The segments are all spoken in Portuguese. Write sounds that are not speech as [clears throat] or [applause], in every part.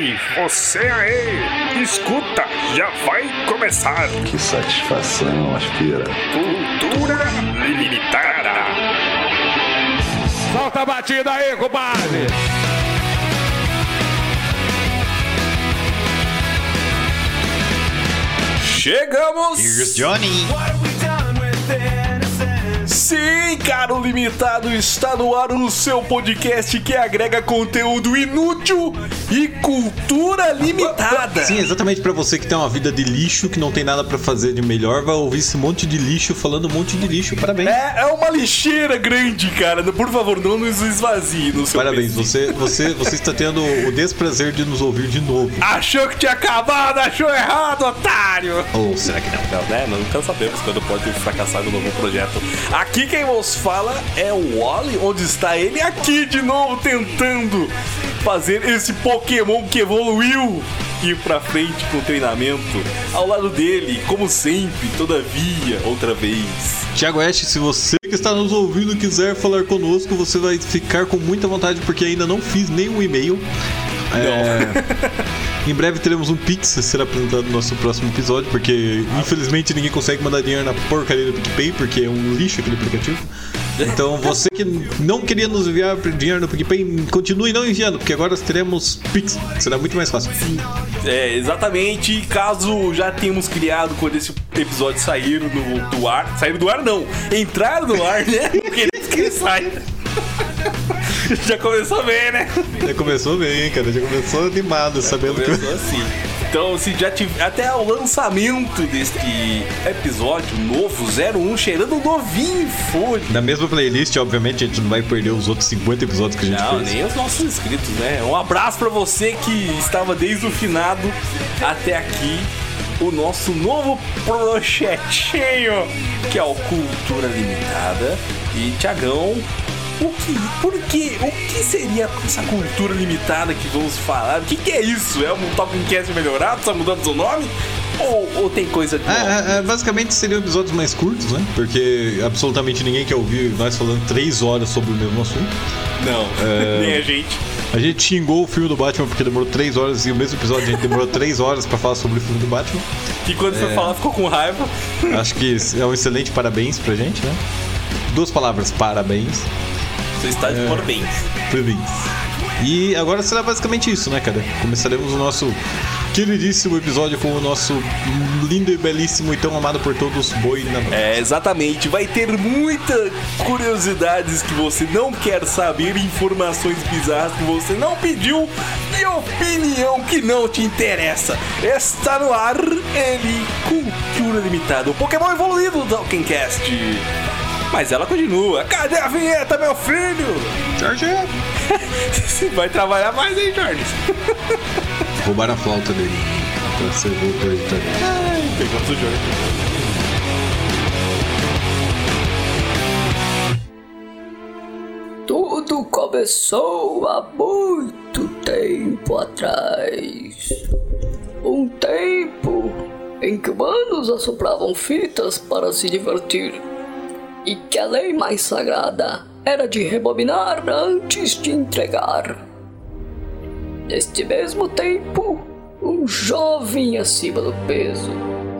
Ei, você aí! Escuta, já vai começar! Que satisfação, aspira. Cultura Limitada! Solta a batida aí, compadre! Chegamos! Here's Johnny. Sim, caro limitado, está no ar o seu podcast que agrega conteúdo inútil e cultura limitada. Sim, exatamente pra você que tem uma vida de lixo, que não tem nada pra fazer de melhor, vai ouvir esse monte de lixo falando um monte de lixo. Parabéns. É, é uma lixeira grande, cara. Por favor, não nos esvazie no seu Parabéns, você, você, [laughs] você está tendo o desprazer de nos ouvir de novo. Achou que tinha acabado, achou errado, otário! Ou será que não? Não, né? Nunca sabemos quando pode fracassar no novo projeto. Aqui quem vos fala é o Wally, onde está ele aqui de novo tentando fazer esse Pokémon que evoluiu ir pra frente com o treinamento. Ao lado dele, como sempre, todavia, outra vez. Tiago Ash, se você que está nos ouvindo quiser falar conosco, você vai ficar com muita vontade, porque ainda não fiz nenhum e-mail. É, [laughs] em breve teremos um Pix a ser apresentado no nosso próximo episódio, porque infelizmente ninguém consegue mandar dinheiro na porcaria do PicPay, porque é um lixo aquele aplicativo. [laughs] Então você que não queria nos enviar dinheiro no PicPay, continue não enviando, porque agora teremos Pix, será muito mais fácil. É, exatamente. Caso já tenhamos criado quando esse episódio sair no, do ar. Sair do ar não. Entrar no ar, né? [laughs] Não queremos que ele saia. Já começou bem, né? Já começou bem, cara? Já começou animado, sabendo que. Começou assim. Então, se já tiver até o lançamento deste episódio novo, 01, cheirando novinho e folha. Na mesma playlist, obviamente, a gente não vai perder os outros 50 episódios que a gente Não, fez. nem os nossos inscritos, né? Um abraço pra você que estava desde o finado até aqui. O nosso novo projetinho, que é o Cultura Limitada. E, Tiagão, o que, por que, o que seria essa cultura limitada que vamos falar? O que, que é isso? É um Talking Cast melhorado? Tá mudando seu nome? Ou, ou tem coisa de? É, é, é, basicamente seriam episódios mais curtos, né? Porque absolutamente ninguém quer ouvir nós falando três horas sobre o mesmo assunto. Não, É. [laughs] nem a gente. A gente xingou o filme do Batman porque demorou três horas e o mesmo episódio a gente demorou [laughs] três horas pra falar sobre o filme do Batman. Que quando É. foi falar ficou com raiva. Acho que é um excelente parabéns pra gente, né? Duas palavras, parabéns. Você está de parabéns. Parabéns. E agora será basicamente isso, né, cara? Começaremos o nosso queridíssimo episódio com o nosso lindo e belíssimo e tão amado por todos, Boi na mão. É, exatamente. Vai ter muitas curiosidades que você não quer saber, informações bizarras que você não pediu e opinião que não te interessa. Está no ar ele, Cultura Limitada, o Pokémon evoluído do Talkencast. Mas ela continua. Cadê a vinheta, meu filho? Jorge! Você [laughs] vai trabalhar mais, hein, Jorge? Roubaram a flauta dele. Pra ser voltou aí, tá? Pegamos o Jorge. Tudo começou há muito tempo atrás. Um tempo em que humanos assopravam fitas para se divertir. E que a lei mais sagrada era de rebobinar antes de entregar. Neste mesmo tempo, um jovem acima do peso,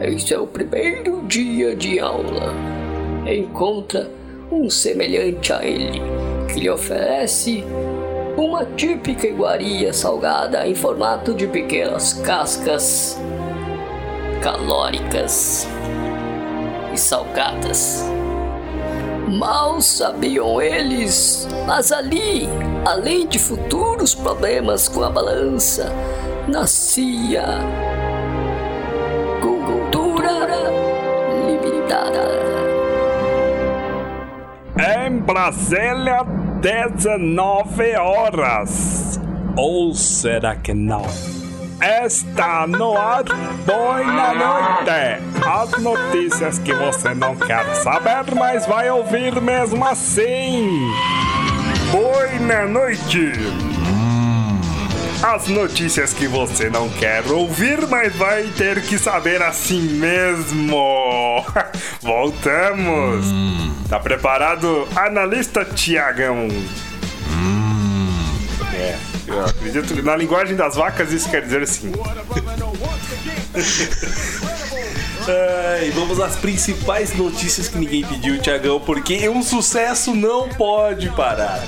em seu primeiro dia de aula, encontra um semelhante a ele, que lhe oferece uma típica iguaria salgada em formato de pequenas cascas calóricas e salgadas. Mal sabiam eles, mas ali, além de futuros problemas com a balança, nascia cultura limitada. Em Brasília, 19 horas. Ou será que não? Está no ar, boa noite. As notícias que você não quer saber, mas vai ouvir mesmo assim. Boa noite. As notícias que você não quer ouvir, mas vai ter que saber assim mesmo. [laughs] Voltamos. Tá preparado, analista Tiagão? É, Eu acredito que na linguagem das vacas isso quer dizer sim. [laughs] Ai, vamos às principais notícias que ninguém pediu, Tiagão, porque um sucesso não pode parar.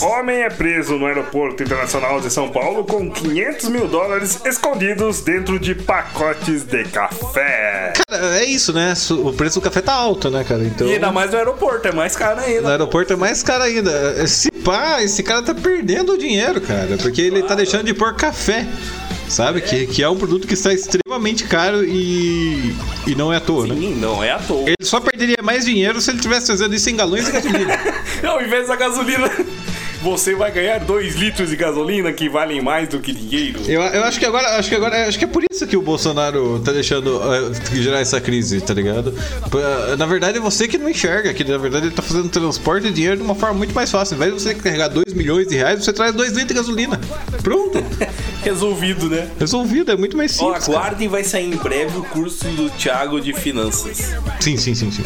Homem é preso no aeroporto internacional de São Paulo com 500 mil dólares escondidos dentro de pacotes de café. Cara, é isso, né? O preço do café tá alto, né, cara? Então. E ainda mais no aeroporto, é mais caro No ainda. aeroporto é mais caro ainda. Se pá, esse cara tá perdendo o dinheiro, cara. Porque ele tá deixando de pôr café. Sabe? Que, que é um produto que está extremamente caro e. E não é à toa, né? Sim, não é à toa. Ele só perderia mais dinheiro se ele tivesse fazendo isso em galões de gasolina. [laughs] Ao invés da gasolina, você vai ganhar 2 litros de gasolina que valem mais do que dinheiro. Eu, eu acho que agora, acho que agora, acho que é por isso que o Bolsonaro tá deixando eh, gerar essa crise, tá ligado? Pra- Na verdade é você que não enxerga, que na verdade ele tá fazendo transporte de dinheiro de uma forma muito mais fácil. Ao invés de você carregar 2 milhões de reais, você traz 2 litros de gasolina. Pronto. [laughs] Resolvido, né? Resolvido, é muito mais Ó, simples. cara. aguardem, vai sair em breve o curso do Thiago de Finanças. Sim, sim, sim, sim.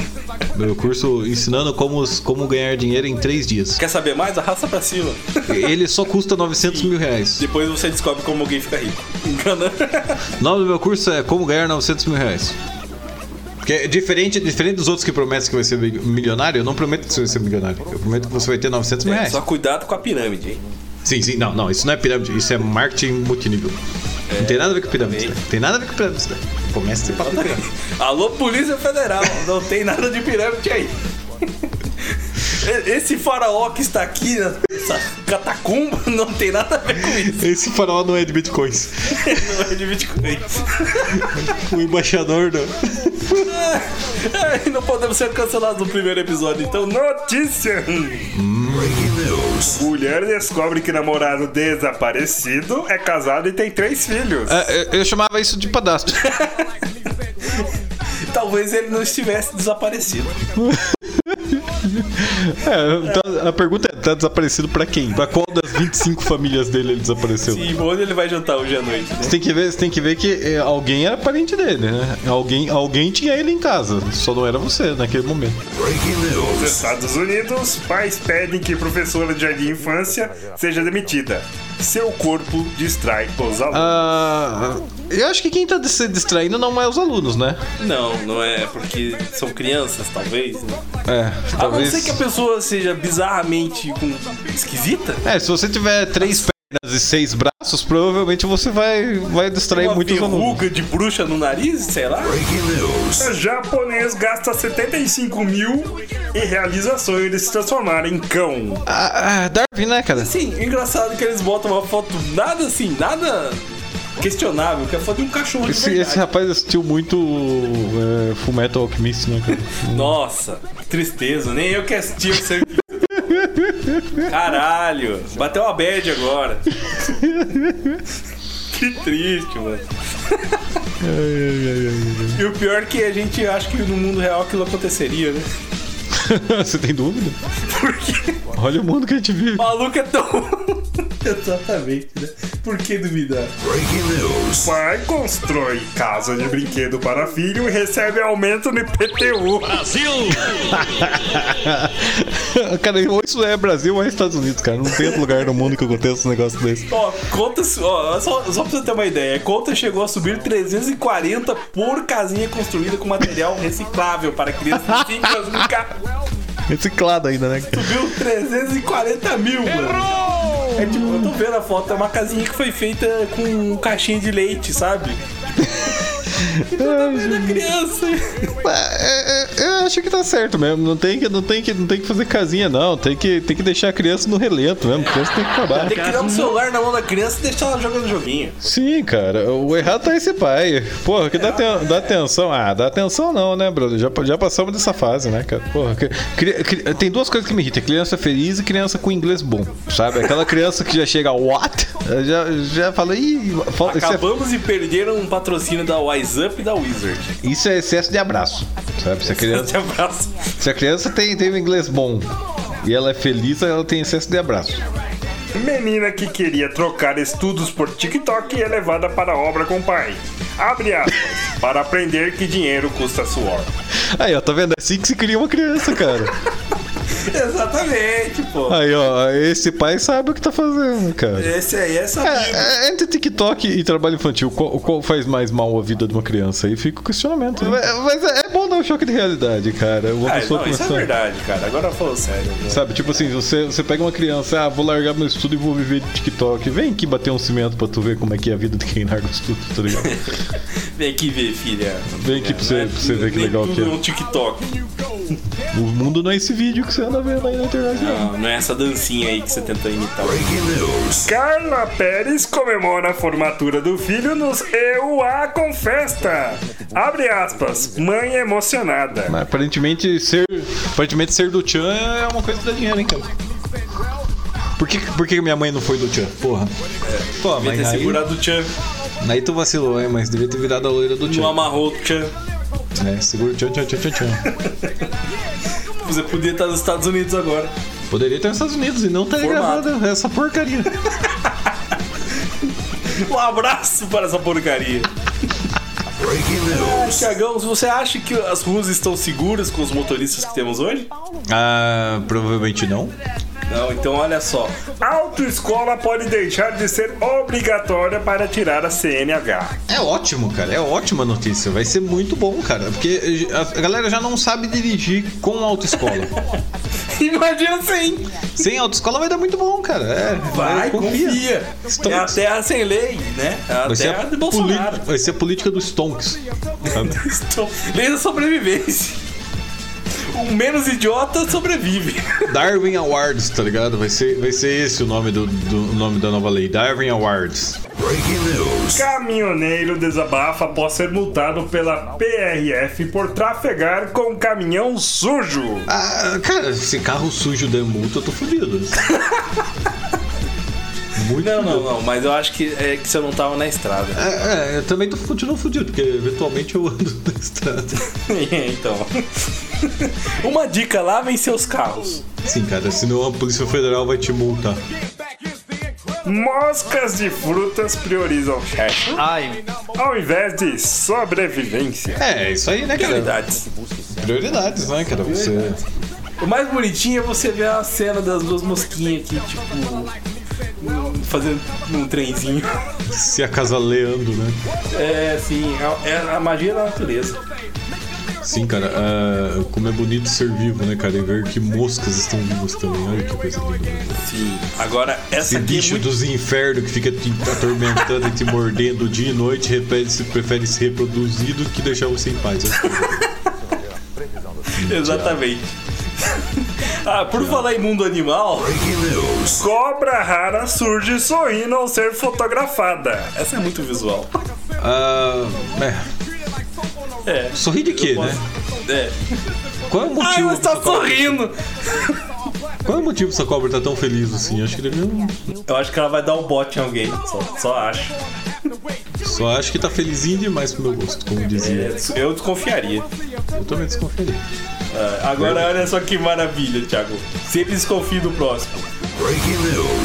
Meu curso ensinando como, como ganhar dinheiro em 3 dias. Quer saber mais? Arrasta pra cima. [laughs] Ele só custa 900 mil reais. Depois você descobre como alguém fica rico. Engana. O nome do meu curso é Como Ganhar 900 mil reais. Porque é diferente, diferente dos outros que prometem que vai ser milionário, eu não prometo que você vai ser milionário. Eu prometo que você vai ter 900 mil reais. Só cuidado com a pirâmide, hein? Sim, sim, não, não, isso não é pirâmide, isso é marketing multinível. não tem nada a ver com pirâmide, né? Tem nada a ver com pirâmide. né? Começa papo de pirâmide. Alô, Polícia Federal, não tem nada de pirâmide aí. Esse faraó que está aqui nessa catacumba não tem nada a ver com isso. Esse farol não é de bitcoins. Não é de Bitcoin. O embaixador do. Ai, não podemos ser cancelados no primeiro episódio, então não. Notícia! Mulher descobre que namorado desaparecido é casado e tem três filhos. É, eu- eu chamava isso de padastro. [laughs] Talvez ele não estivesse desaparecido. [laughs] [laughs] É, tá- a pergunta é: tá desaparecido pra quem? Pra qual das 25 famílias dele ele desapareceu? E onde ele vai jantar hoje à noite, né? Você tem que ver, você tem que, ver que é, alguém era parente dele, né? Alguém, alguém tinha ele em casa, só não era você naquele momento. Nos Estados Unidos, pais pedem que professora de jardim de infância seja demitida. Seu corpo distrai os alunos. Ah, eu acho que quem tá se distraindo não é os alunos, né? Não, não é porque são crianças, talvez, né? É, A não talvez. ser que a pessoa seja bizarramente com... esquisita. É, se você tiver três pernas e seis braços, provavelmente você vai, vai distrair Uma muitos alunos. verruga de bruxa no nariz, sei lá. Japonês gasta 75 mil e realiza sonho de se transformar em cão. Ah, ah, Darwin, né, cara? Sim, engraçado que eles botam uma foto nada assim, nada questionável, que é a foto de um cachorro Esse, esse rapaz assistiu muito é, Fullmetal Alchemist, né, cara? Nossa, que tristeza, nem eu que assisti sei. Caralho, bateu uma bad agora. Que triste, mano. E o pior é que a gente acha que no mundo real aquilo aconteceria, né? [laughs] você tem dúvida? Porque Olha o mundo que a gente vive. o maluco é tão. [laughs] Exatamente, né? Por que duvidar? Pai constrói casa de brinquedo para filho e recebe aumento no IPTU. [laughs] cara, ou isso é Brasil ou é Estados Unidos, cara. Não tem outro lugar no mundo que aconteça um negócio desse. Ó, conta. Ó, só, só pra você ter uma ideia, conta chegou a subir 340 por casinha construída com material reciclável para crianças de 5 anos no carro. Reciclado ainda, né? Subiu 340 mil, mano. É tipo, eu tô vendo a foto, é uma casinha que foi feita com um caixinha de leite, sabe? E toda vez da criança. É, é, eu acho que tá certo mesmo. Não tem que, não tem que, não tem que fazer casinha, não. Tem que, tem que deixar a criança no relento mesmo. A criança tem que acabar. Tem que dar um celular na mão da criança e deixar ela jogando joguinho. Sim, cara. O errado tá esse pai. Porra, que dá, aten- dá atenção. Ah, dá atenção não, né, brother? Já, já passamos dessa fase, né, cara? Porra, cri- cri- cri- tem duas coisas que me irritam: criança feliz e criança com inglês bom, sabe? Aquela criança que já chega, what? Já, já fala, ih, fala- isso, é, Acabamos de perder um patrocínio da Wise Up e da Wizard. isso é excesso de abraço, sabe? Se a criança, se a criança tem, tem um inglês bom e ela é feliz, ela tem excesso de abraço. Menina que queria trocar estudos por TikTok é levada para a obra com o pai. Abre aspas. para aprender que dinheiro custa suor. Aí, ó, tá vendo? É assim que se cria uma criança, cara. [laughs] Exatamente, pô. Aí, ó, esse pai sabe o que tá fazendo, cara. Esse aí é sabido. É, é, entre TikTok e trabalho infantil, qual, qual faz mais mal à vida de uma criança? Aí fica o questionamento. né? Mas é, é bom dar um choque de realidade, cara. Uma Ah, pessoa não, isso é começando- verdade, cara. Agora falou sério. né? Sabe, tipo assim, você, você pega uma criança, ah, vou largar meu estudo e vou viver de TikTok. Vem aqui bater um cimento pra tu ver como é que é a vida de quem larga o estudo, tá ligado? [laughs] Vem aqui ver, filha. Vem aqui pra você- é pra você ver que legal tudo que é. no TikTok. o mundo não é esse vídeo que você anda vendo aí na internet, não. Não, não é essa dancinha aí que você tenta imitar. Carla Pérez comemora a formatura do filho nos EUA com festa. Abre aspas. Mãe emocionada. Mas aparentemente ser, aparentemente ser do Chan é uma coisa que dá dinheiro, hein, cara. Por que, por que minha mãe não foi do Chan? Porra. Pô, Devia mas ter aí, segurado o Tchan. Aí tu vacilou, hein? Mas devia ter virado a loira do Não Chan. amarrou o Tchan. É, segura o Chan, Chan, Chan, Chan, Chan. [laughs] Você podia estar nos Estados Unidos agora. Poderia estar nos Estados Unidos e não ter Formado. gravado essa porcaria. [laughs] Um abraço para essa porcaria. Ah, Tiagão, você acha que as ruas estão seguras com os motoristas que temos hoje? Ah, provavelmente não. Não, então olha só. Autoescola pode deixar de ser obrigatória para tirar a CNH. É ótimo, cara. É ótima notícia. Vai ser muito bom, cara. Porque a a galera já não sabe dirigir com autoescola. [laughs] Imagina sim. Sem autoescola vai dar muito bom, cara. É, Vai, confia. Stonks. É a terra sem lei, né? É a Vai ser, terra a de Bolsonaro. vai ser a política dos [laughs] Stonks. Lei da sobrevivência. O menos idiota sobrevive. [laughs] Darwin Awards, tá ligado? Vai ser, vai ser esse o nome, do, do- nome da nova lei. Darwin Awards. Caminhoneiro desabafa após ser multado pela PRF por trafegar com caminhão sujo. Ah, cara, se carro sujo der multa, eu tô fudido. [laughs] Muito Não, não, fudido. não, mas eu acho que é que você não tava na estrada. É, é, eu também tô continuo fudido, porque eventualmente eu ando na estrada. [laughs] então. [laughs] Uma dica, lavem seus carros. Sim, cara, senão a Polícia Federal vai te multar. Moscas de frutas priorizam chefe Ai, ao invés de sobrevivência. É, isso aí, né, cara? prioridades. Prioridades, né, cara? Você. O mais bonitinho é você ver a cena das duas mosquinhas aqui, tipo. Fazendo um trenzinho. se acasaleando, né? É, sim, é é a magia da natureza. Sim, cara, ah, como é bonito ser vivo, né, cara? E ver que moscas estão vivas também. Olha que coisa linda. Sim. Agora, essa Esse aqui é bicho muito... dos infernos que fica te atormentando e te mordendo dia e noite, repete, se prefere se reproduzir do que deixar você em paz. [laughs] Exatamente. [laughs] ah, por falar em mundo animal, Cobra rara surge sorrindo ao ser fotografada. essa é muito visual. Ah, é. É. Sorri de quê, né? É. Qual é o Ai, motivo? você tá sorrindo! Qual é o motivo dessa cobra tá tão feliz assim? Acho que deve. Eu acho que ela vai dar um bote em alguém, só, só acho. Só acho que tá felizinho demais pro meu gosto, como dizia. É, eu desconfiaria. Eu também desconfiaria. Ah, agora olha só que maravilha, Thiago. Sempre desconfie do próximo.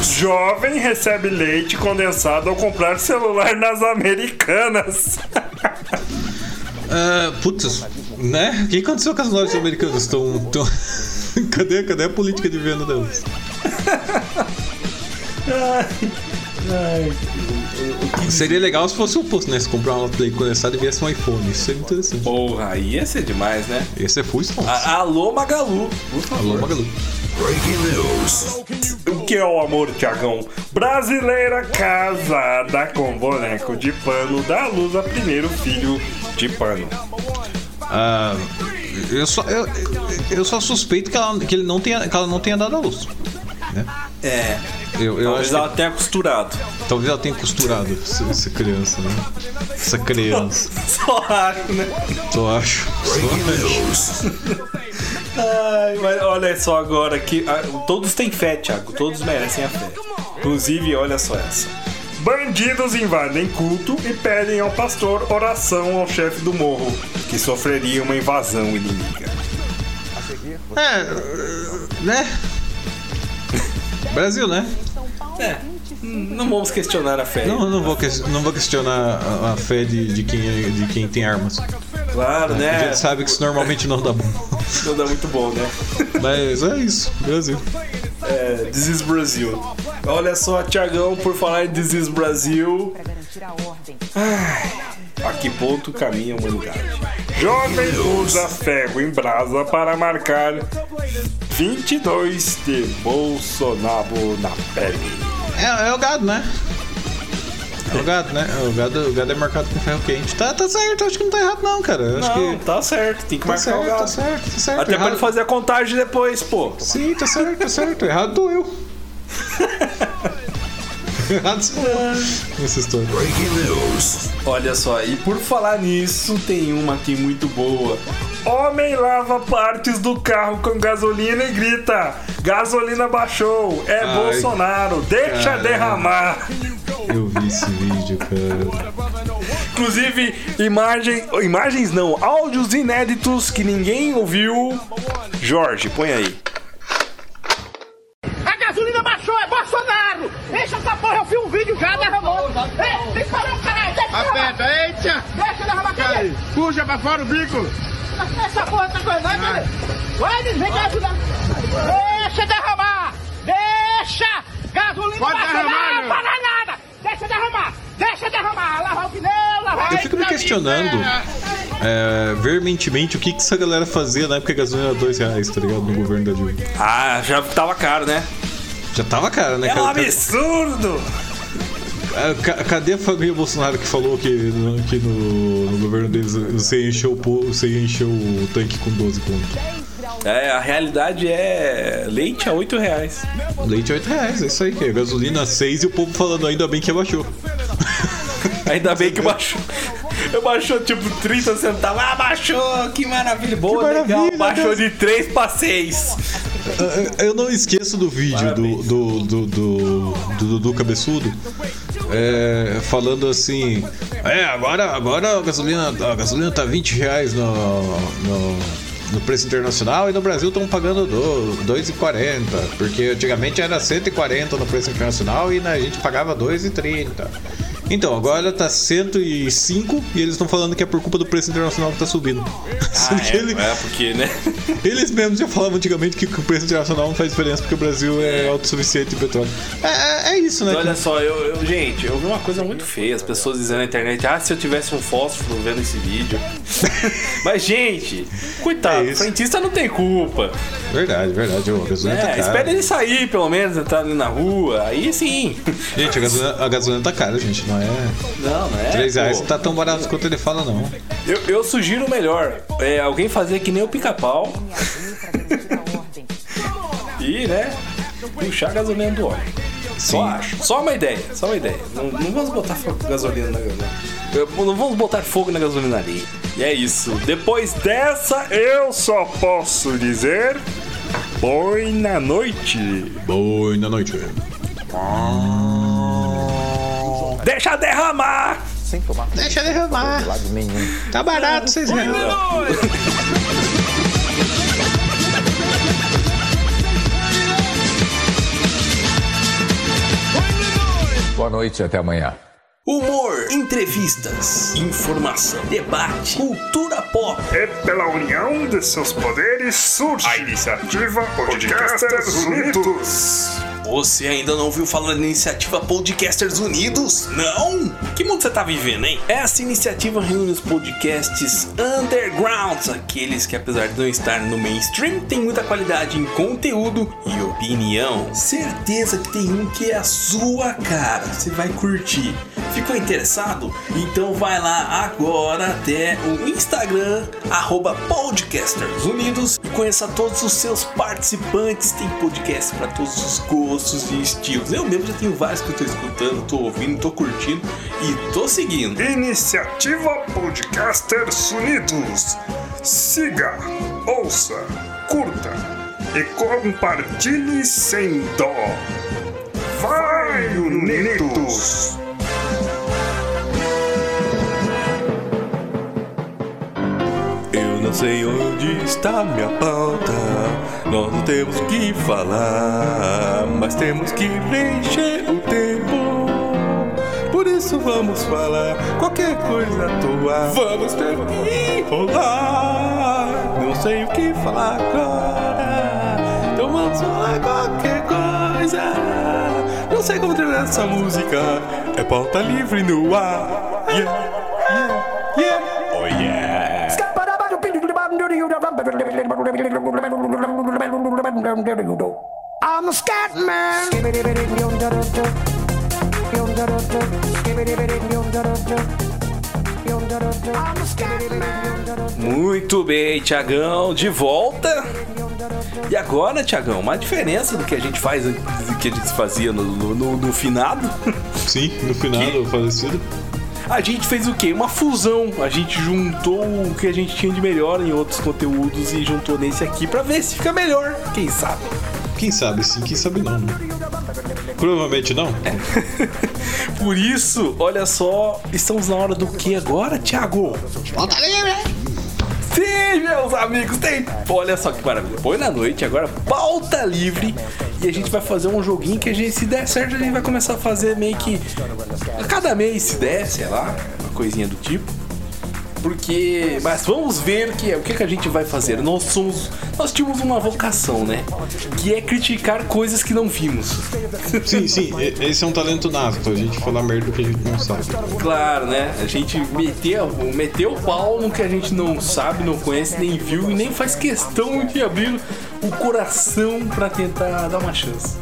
Jovem recebe leite condensado ao comprar celular nas Americanas. [laughs] Ah, putz, né? O que aconteceu com as lojas americanas? Estão. Tão... [laughs] cadê, cadê a política de venda delas? [laughs] Seria legal se fosse o oposto, né? Se comprar uma Play condensada e viesse um iPhone. Isso seria interessante. Porra, aí ia ser demais, né? Esse é full Alô, Magalu. Por favor. Alô, Magalu. O que é o amor, Tiagão? Brasileira casada com boneco de pano dá à luz a primeiro filho de pano. Ah, eu, só, eu, eu só suspeito que ela, que ele não tenha, que ela não tenha dado a luz. É. Eu, eu Talvez acho ela que, tenha costurado. talvez ela tenha costurado essa, criança, né? Essa criança. [laughs] Só acho, né? Só acho. Só acho. Ai, mas olha só agora que ah, todos têm fé, Thiago. Todos merecem a fé. Inclusive, olha só essa. Bandidos invadem culto e pedem ao pastor oração ao chefe do morro, que sofreria uma invasão inimiga. É, né? Brasil, né? É. Não vamos questionar a fé. Não, não vou, ques- não vou questionar a, a fé de, de, quem, é- de quem tem armas. Claro, A né? gente sabe que isso normalmente não dá bom. Não dá muito bom, né? Mas é isso, Brasil. É, This is Brasil. Olha só, Tiagão, por falar em This is Brasil. A que ponto caminha a humanidade? Jovem usa ferro em brasa para marcar 22 de Bolsonaro na pele. É, é o gado, né? É o gado, né? O gado, o gado é marcado com ferro quente. Tá, tá certo, acho que não tá errado não, cara. Acho Não, que. tá certo, tem que Tá marcar certo, o gado. tá certo, tá certo. Até pra Errado- ele fazer a contagem depois, pô. Sim, tá certo, tá certo. Errado tô eu. [laughs] Errado sou eu nessa história. Olha só, e por falar nisso, tem uma aqui muito boa. Homem lava partes do carro com gasolina e grita: Gasolina baixou, é Ai, Bolsonaro, deixa caramba. derramar. Eu vi esse vídeo, cara. Inclusive, imagem, imagens não, áudios inéditos que ninguém ouviu. Jorge, põe aí. A gasolina baixou, é Bolsonaro! Deixa essa porra, eu fiz um vídeo já derramou! Ei, tem que parar, caralho! Deixa Aperta, eita! Deixa derramar, cadê? Puxa pra fora o bico! Essa porra tá coisa, vai, cadê? Vai, vem gasolina! Deixa derramar! Deixa! Gasolina Pode baixou, derramar, não! Deixa derramar! Deixa derramar! Lavar o pneu, lavar... Eu fico me questionando é, veementemente o que, que essa galera fazia na época que a gasolina era dois reais, tá ligado? No governo da Dilma. Ah, já tava caro, né? Já tava cara, né? É um cara? absurdo! Ah, ca- Cadê a família Bolsonaro que falou que, no, que no, no governo deles você encheu, o você encheu o tanque com 12 conto? É, a realidade é leite a 8 reais. Leite é 8 reais, é isso aí. A gasolina 6 e o povo falando ainda bem que abaixou. [laughs] Ainda bem que baixou. Baixou tipo 30 centavos. Ah, baixou! Que maravilha! Boa, Que legal. maravilha, Baixou né? de 3 pra 6. Eu- não esqueço do vídeo do do, do, do, do Dudu Cabeçudo é, falando assim: É, agora, agora a, gasolina, a gasolina tá 20 reais no, no, no preço internacional e no Brasil estão pagando do- 2,40, porque antigamente era 140 no preço internacional e na- a gente pagava 2,30. Então, agora tá 105 e eles estão falando que é por culpa do preço internacional que tá subindo. [laughs] Sendo que ele- é, porque, né? [laughs] eles mesmos já falavam antigamente que o preço internacional não faz diferença porque o Brasil é autossuficiente em petróleo. É, é- é isso, né? Olha só, eu, eu- gente, eu vi uma coisa muito feia. As pessoas dizendo na internet, ah, se eu tivesse um fósforo vendo esse vídeo. [laughs] Mas, gente, coitado, É o frentista não tem culpa. Verdade, verdade. ô, A gasolina tá É, cara. espera ele sair, pelo menos, entrar ali na rua. Aí sim. Gente, a gasolina, a gasolina tá cara, gente. Não é. Não, não é. 3 reais pô. não tá tão barato quanto ele fala, não. Eu, eu sugiro melhor. É, alguém fazer que nem o pica-pau. [laughs] e, né? Puxar a gasolina do óleo. Só acho. Só uma ideia. Só uma ideia. Não, não vamos botar gasolina na gasolina. Não vamos botar fogo na gasolinaria. E é isso. Depois dessa, Eu só posso dizer: Boa noite. Boa na noite. deixa derramar! Deixa derramar. Tá barato, 6 reais. Boa noite, até amanhã. Humor, entrevistas, informação, debate, cultura pop. E pela união de seus poderes surge a iniciativa Podcasters Unidos. Você ainda não ouviu falar da iniciativa Podcasters Unidos? Não? Que mundo você tá vivendo, hein? Essa iniciativa reúne os podcasts undergrounds, aqueles que apesar de não estar no mainstream, tem muita qualidade em conteúdo e opinião. Certeza que tem um que é a sua cara, você vai curtir. Ficou interessado? Então vai lá agora até o Instagram, arroba Podcasters Unidos e conheça todos os seus participantes. Tem podcast para todos os gostos e estilos. Eu mesmo já tenho vários que eu tô escutando, tô ouvindo, tô curtindo e tô seguindo. Iniciativa Podcasters Unidos. Siga, ouça, curta e compartilhe sem dó. Vai, Unidos! Eu não sei onde está minha pauta. Nós não temos que falar, mas temos que preencher o tempo. Por isso vamos falar qualquer coisa tua. Vamos ter que rolar. Não sei o que falar agora. Então vamos falar qualquer coisa. Não sei como terminar essa música. É pauta livre no ar. Yeah, yeah, yeah. I'm a scat man. Muito bem, Tiagão, de volta. E agora, Tiagão, uma diferença do que a gente faz, do que a gente fazia no, no, no- no finado. Sim, no final Que? do falecido. A gente fez o quê? Uma fusão. A gente juntou o que a gente tinha de melhor em outros conteúdos e juntou nesse aqui pra ver se fica melhor. Quem sabe? Quem sabe sim, quem sabe não, né? Provavelmente não. [laughs] Por isso, olha só, estamos na hora do que agora, Thiago? Sim, meus amigos, tem. Olha só que maravilha. Põe na noite agora, pauta livre. E a gente vai fazer um joguinho que a gente, se der certo, a gente vai começar a fazer meio que a cada mês, se der, sei lá, uma coisinha do tipo. Porque. Mas vamos ver o que é. O que, que a gente vai fazer? Nós somos. Nós tínhamos uma vocação, né? Que é criticar coisas que não vimos. [laughs] Sim, sim, esse é um talento nato, a gente falar merda do que a gente não sabe. Claro, né? A gente meteu, meteu o pau no que a gente não sabe, não conhece, nem viu e nem faz questão de abrir o coração pra tentar dar uma chance.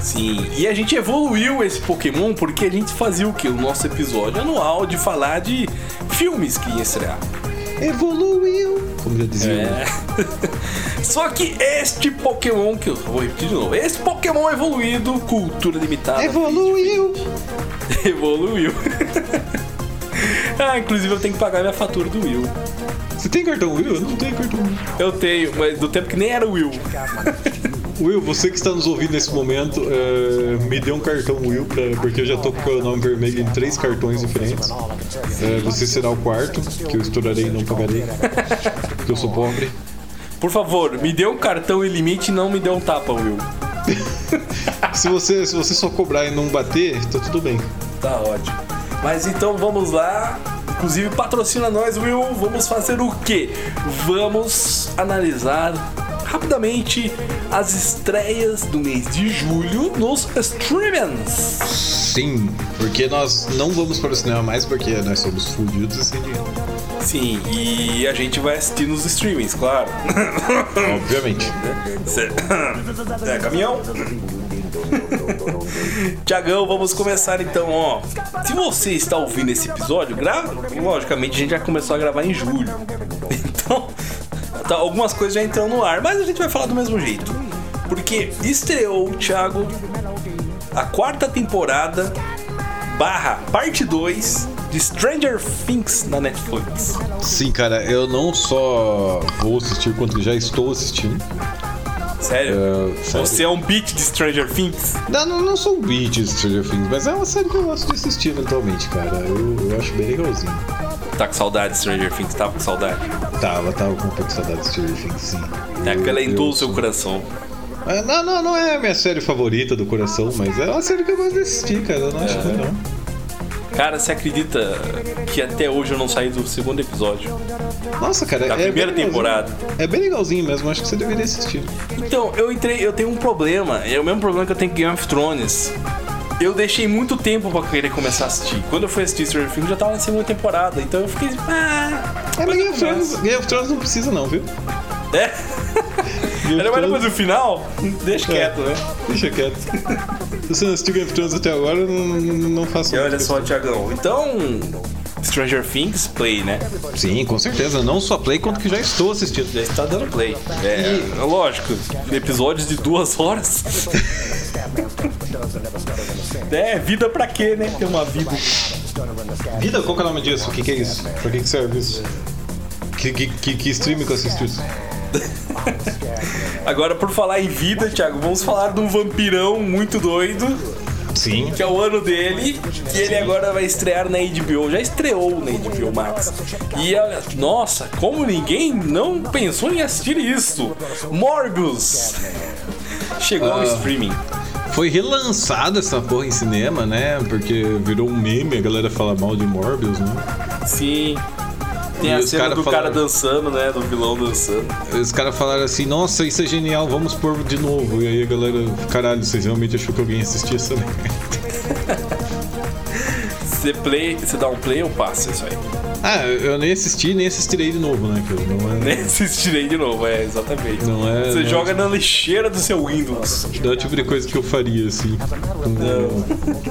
Sim, e a gente evoluiu esse Pokémon porque a gente fazia o que? O nosso episódio anual de falar de filmes que ia estrear. Evoluiu! Como já dizia. É. [laughs] Só que este Pokémon, que eu vou repetir de novo, esse Pokémon evoluído, cultura limitada. Evoluiu! [laughs] Evoluiu. [laughs] ah, inclusive eu tenho que pagar minha fatura do Will. Você tem cartão Will? Eu não tenho cartão Will. Eu tenho, mas do tempo que nem era o Will. Will, você que está nos ouvindo nesse momento, é, me dê um cartão Will, pra- porque eu já tô com o nome vermelho em três cartões diferentes. É, você será o quarto, que eu estourarei e não pagarei, porque eu sou pobre. Por favor, me dê um cartão e limite e não me dê um tapa, Will. [laughs] Se você, se você só cobrar e não bater, tá tudo bem. Tá ótimo. Mas então vamos lá. Inclusive patrocina nós, Will. Vamos fazer o quê? Vamos analisar rapidamente as estreias do mês de julho nos streamings. Sim, porque nós não vamos para o cinema mais porque nós somos fudidos e sem dinheiro. Sim, e a gente vai assistir nos streamings, claro. [laughs] Obviamente. É, caminhão? Tiagão, vamos começar então, ó. Se você está ouvindo esse episódio, grava. Logicamente, a gente já começou a gravar em julho. [laughs] Então, tá, algumas coisas já entram no ar, mas a gente vai falar do mesmo jeito. Porque estreou, Thiago, a quarta temporada barra parte 2 de Stranger Things na Netflix. Sim, cara, eu não só vou assistir quanto já estou assistindo. Sério? É, sério. Você é um beat de Stranger Things? Não, não, não sou um beat de Stranger Things, mas é uma série que eu gosto de assistir eventualmente, cara. Eu, eu acho bem legalzinho. Tá com saudade de Stranger Things? Tava com saudade? Tava, tava com um pouco de saudade de Stranger Things, sim. É que entrou eu- o seu coração. É, não, não, não é a minha série favorita do coração, mas é uma série que eu gosto de assistir, cara. Eu não acho ruim, não. Cara, você acredita que até hoje eu não saí do segundo episódio? Nossa, cara, Da é primeira temporada. É bem legalzinho mesmo, acho que você deveria assistir. Então, eu entrei, eu tenho um problema. É o mesmo problema que eu tenho com Game of Thrones. Eu deixei muito tempo pra querer começar a assistir. Quando eu fui assistir Stranger Things, já tava na segunda temporada. Então eu fiquei. Ah, É, Game of, Thrones. Game of Thrones não precisa não, viu? É? Era mais depois do final? Deixa quieto, né? Deixa quieto. Se você não assistiu Game of Thrones até agora, não, não, não faça E olha só, Tiagão. Então. Stranger Things Play, né? Sim, com certeza. Não só play, quanto que já estou assistindo. Já está dando play. É, lógico, episódios de duas horas. [laughs] é, vida pra quê, né? Ter uma vida. Vida, qual que é o nome disso? O que, que é isso? Pra que, que serve isso? Que, que, que, que stream que eu assisto isso? [laughs] Agora, por falar em vida, Thiago, vamos falar de um vampirão muito doido, Sim. que é o ano dele, que ele agora vai estrear na HBO. Já estreou na HBO Max. E olha, nossa, como ninguém não pensou em assistir isso? Morbius! Chegou ao Ah. streaming. Foi relançada essa porra em cinema, né? Porque virou um meme, a galera fala mal de Morbius, né? Sim. Tem E a cena cara do cara falaram- dançando, né? Do vilão dançando. Os caras falaram assim, nossa, isso é genial, vamos pôr de novo. E aí a galera, caralho, vocês realmente achou que alguém assistia essa merda? Você play, você dá um play ou passa isso aí? Ah, eu nem assisti, nem assistirei de novo, né? cara? Não é, Nem assistirei de novo, é, exatamente. Não é- Você não é- joga na lixeira do seu Windows. não é o tipo de coisa que eu faria, assim,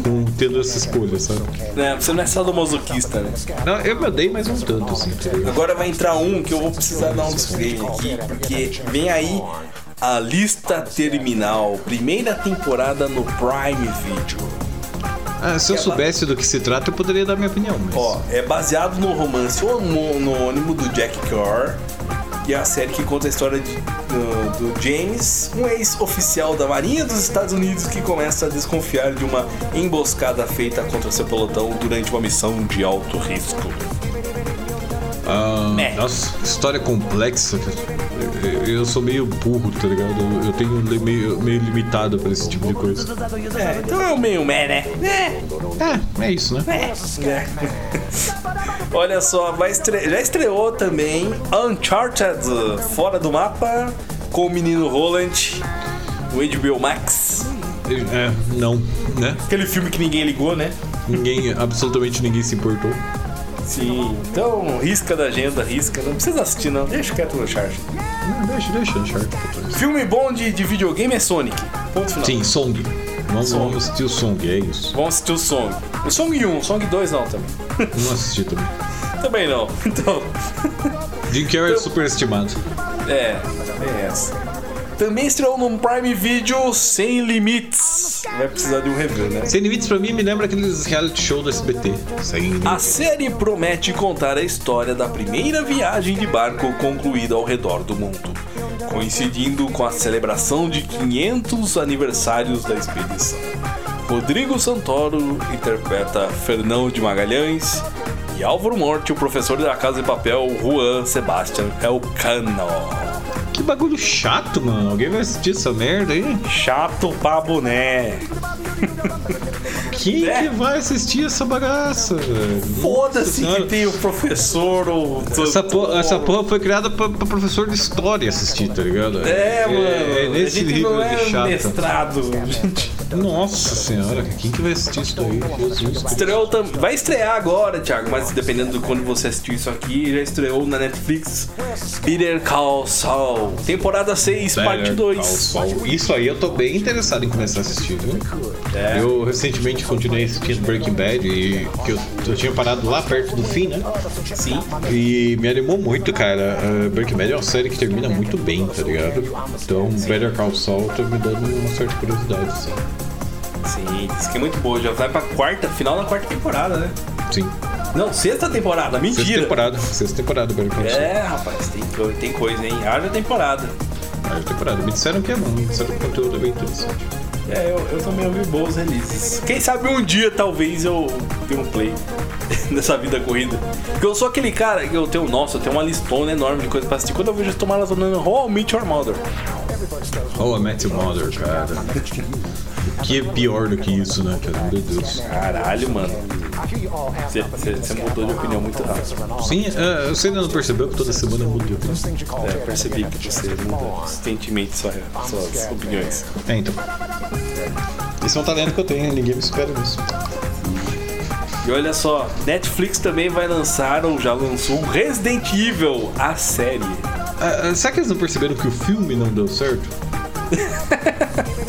com, tendo essa escolha, sabe? Né, Você não é sadomasoquista, né? Não, eu me odeio, mas não tanto, assim, tá? Agora vai entrar um que eu vou precisar dar um disclaimer aqui, porque vem aí a lista terminal, primeira temporada no Prime Video. Ah, se eu soubesse do que se trata, eu poderia dar minha opinião, mas... Ó, é baseado no romance homônimo do Jack Carr. E é a série que conta a história de- do, do James, um ex-oficial da Marinha dos Estados Unidos que começa a desconfiar de uma emboscada feita contra seu pelotão durante uma missão de alto risco. Ah, nossa, que história complexa. Eu, eu sou meio burro, tá ligado? Eu, eu tenho meio, meio limitado pra esse tipo de coisa. É, então é o meio meh, né? É, é isso, né? [laughs] Olha só, vai estre... já estreou também Uncharted Fora do Mapa com o menino Roland, o HBO Max. É, não, né? Aquele filme que ninguém ligou, né? Ninguém, absolutamente ninguém se importou. Sim, então risca da agenda, risca. Não precisa assistir, não. Deixa quieto no charge. Não, deixa, deixa, Uncharted. Filme bom de, de videogame é Sonic. Ponto final. Sim, Song. Vamos, Song. vamos assistir o Song, é isso. Vamos assistir o Song. O Song 1, o Song 2 não também. [laughs] Não assisti também. também não. Então, Jim Carrey é super estimado. é, é essa. Também estreou no Prime Video Sem Limites. Vai precisar de um review, né? Sem Limites pra mim me lembra aqueles reality show do SBT. Sem. A série promete contar a história da primeira viagem de barco concluída ao redor do mundo, coincidindo com a celebração de 500 aniversários da expedição. Rodrigo Santoro interpreta Fernão de Magalhães e Álvaro Morte, o professor da Casa de Papel, Juan Sebastian Elcano. Que bagulho chato, mano. Alguém vai assistir essa merda aí? Chato pra boné. Quem Né? que vai assistir essa bagaça, velho? Foda-se que tem o professor ou. Essa essa porra foi criada pra, pra professor de história assistir, tá ligado? É, mano. É, nesse nível não é de chato. mestrado. gente. Nossa senhora, quem que vai assistir isso daí? Jesus. Estreou tam... Vai estrear agora, Thiago, mas dependendo de quando você assistiu isso aqui, já estreou na Netflix Peter Call Saul, temporada 6, parte 2. Isso aí eu tô bem interessado em começar a assistir, viu? É. Eu recentemente continuei assistindo Breaking Bad e que eu, eu tinha parado lá perto do fim, né? Sim. E me animou muito, cara. Uh, Breaking Bad é uma série que termina muito bem, tá ligado? Então, Better Call Saul tá me dando uma certa curiosidade, assim. Sim, diz que é muito boa. Já vai pra quarta, final da quarta temporada, né? Sim. Não, sexta temporada, Sexta mentira. temporada. Sexta temporada, Better Call Saul. É, rapaz, tem, tem coisa, hein? Haja temporada. Quarta temporada. Me disseram que é bom, me disseram que o conteúdo é bem interessante. É, eu, eu também ouvi boas releases. Quem sabe um dia, talvez, eu tenha um play [laughs] nessa vida corrida. Porque eu sou aquele cara que eu tenho, nossa, eu tenho uma listona enorme de coisas pra assistir. Quando eu vejo eu estou maratonando How I Met Your Mother. Oh, I Met Your Mother, cara. O que é pior do que isso, né, cara? Meu Deus. Caralho, mano. Você- mudou de opinião muito rápido. Sim, é, você ainda não percebeu que toda semana eu mudo de opinião? É, eu percebi que você muda constantemente sua- suas opiniões. É, então. Esse é um talento que eu tenho, ninguém me espera nisso. E olha só, Netflix também vai lançar ou já lançou Resident Evil, a série. Ah, ah, será que eles não perceberam que o filme não deu certo? [laughs]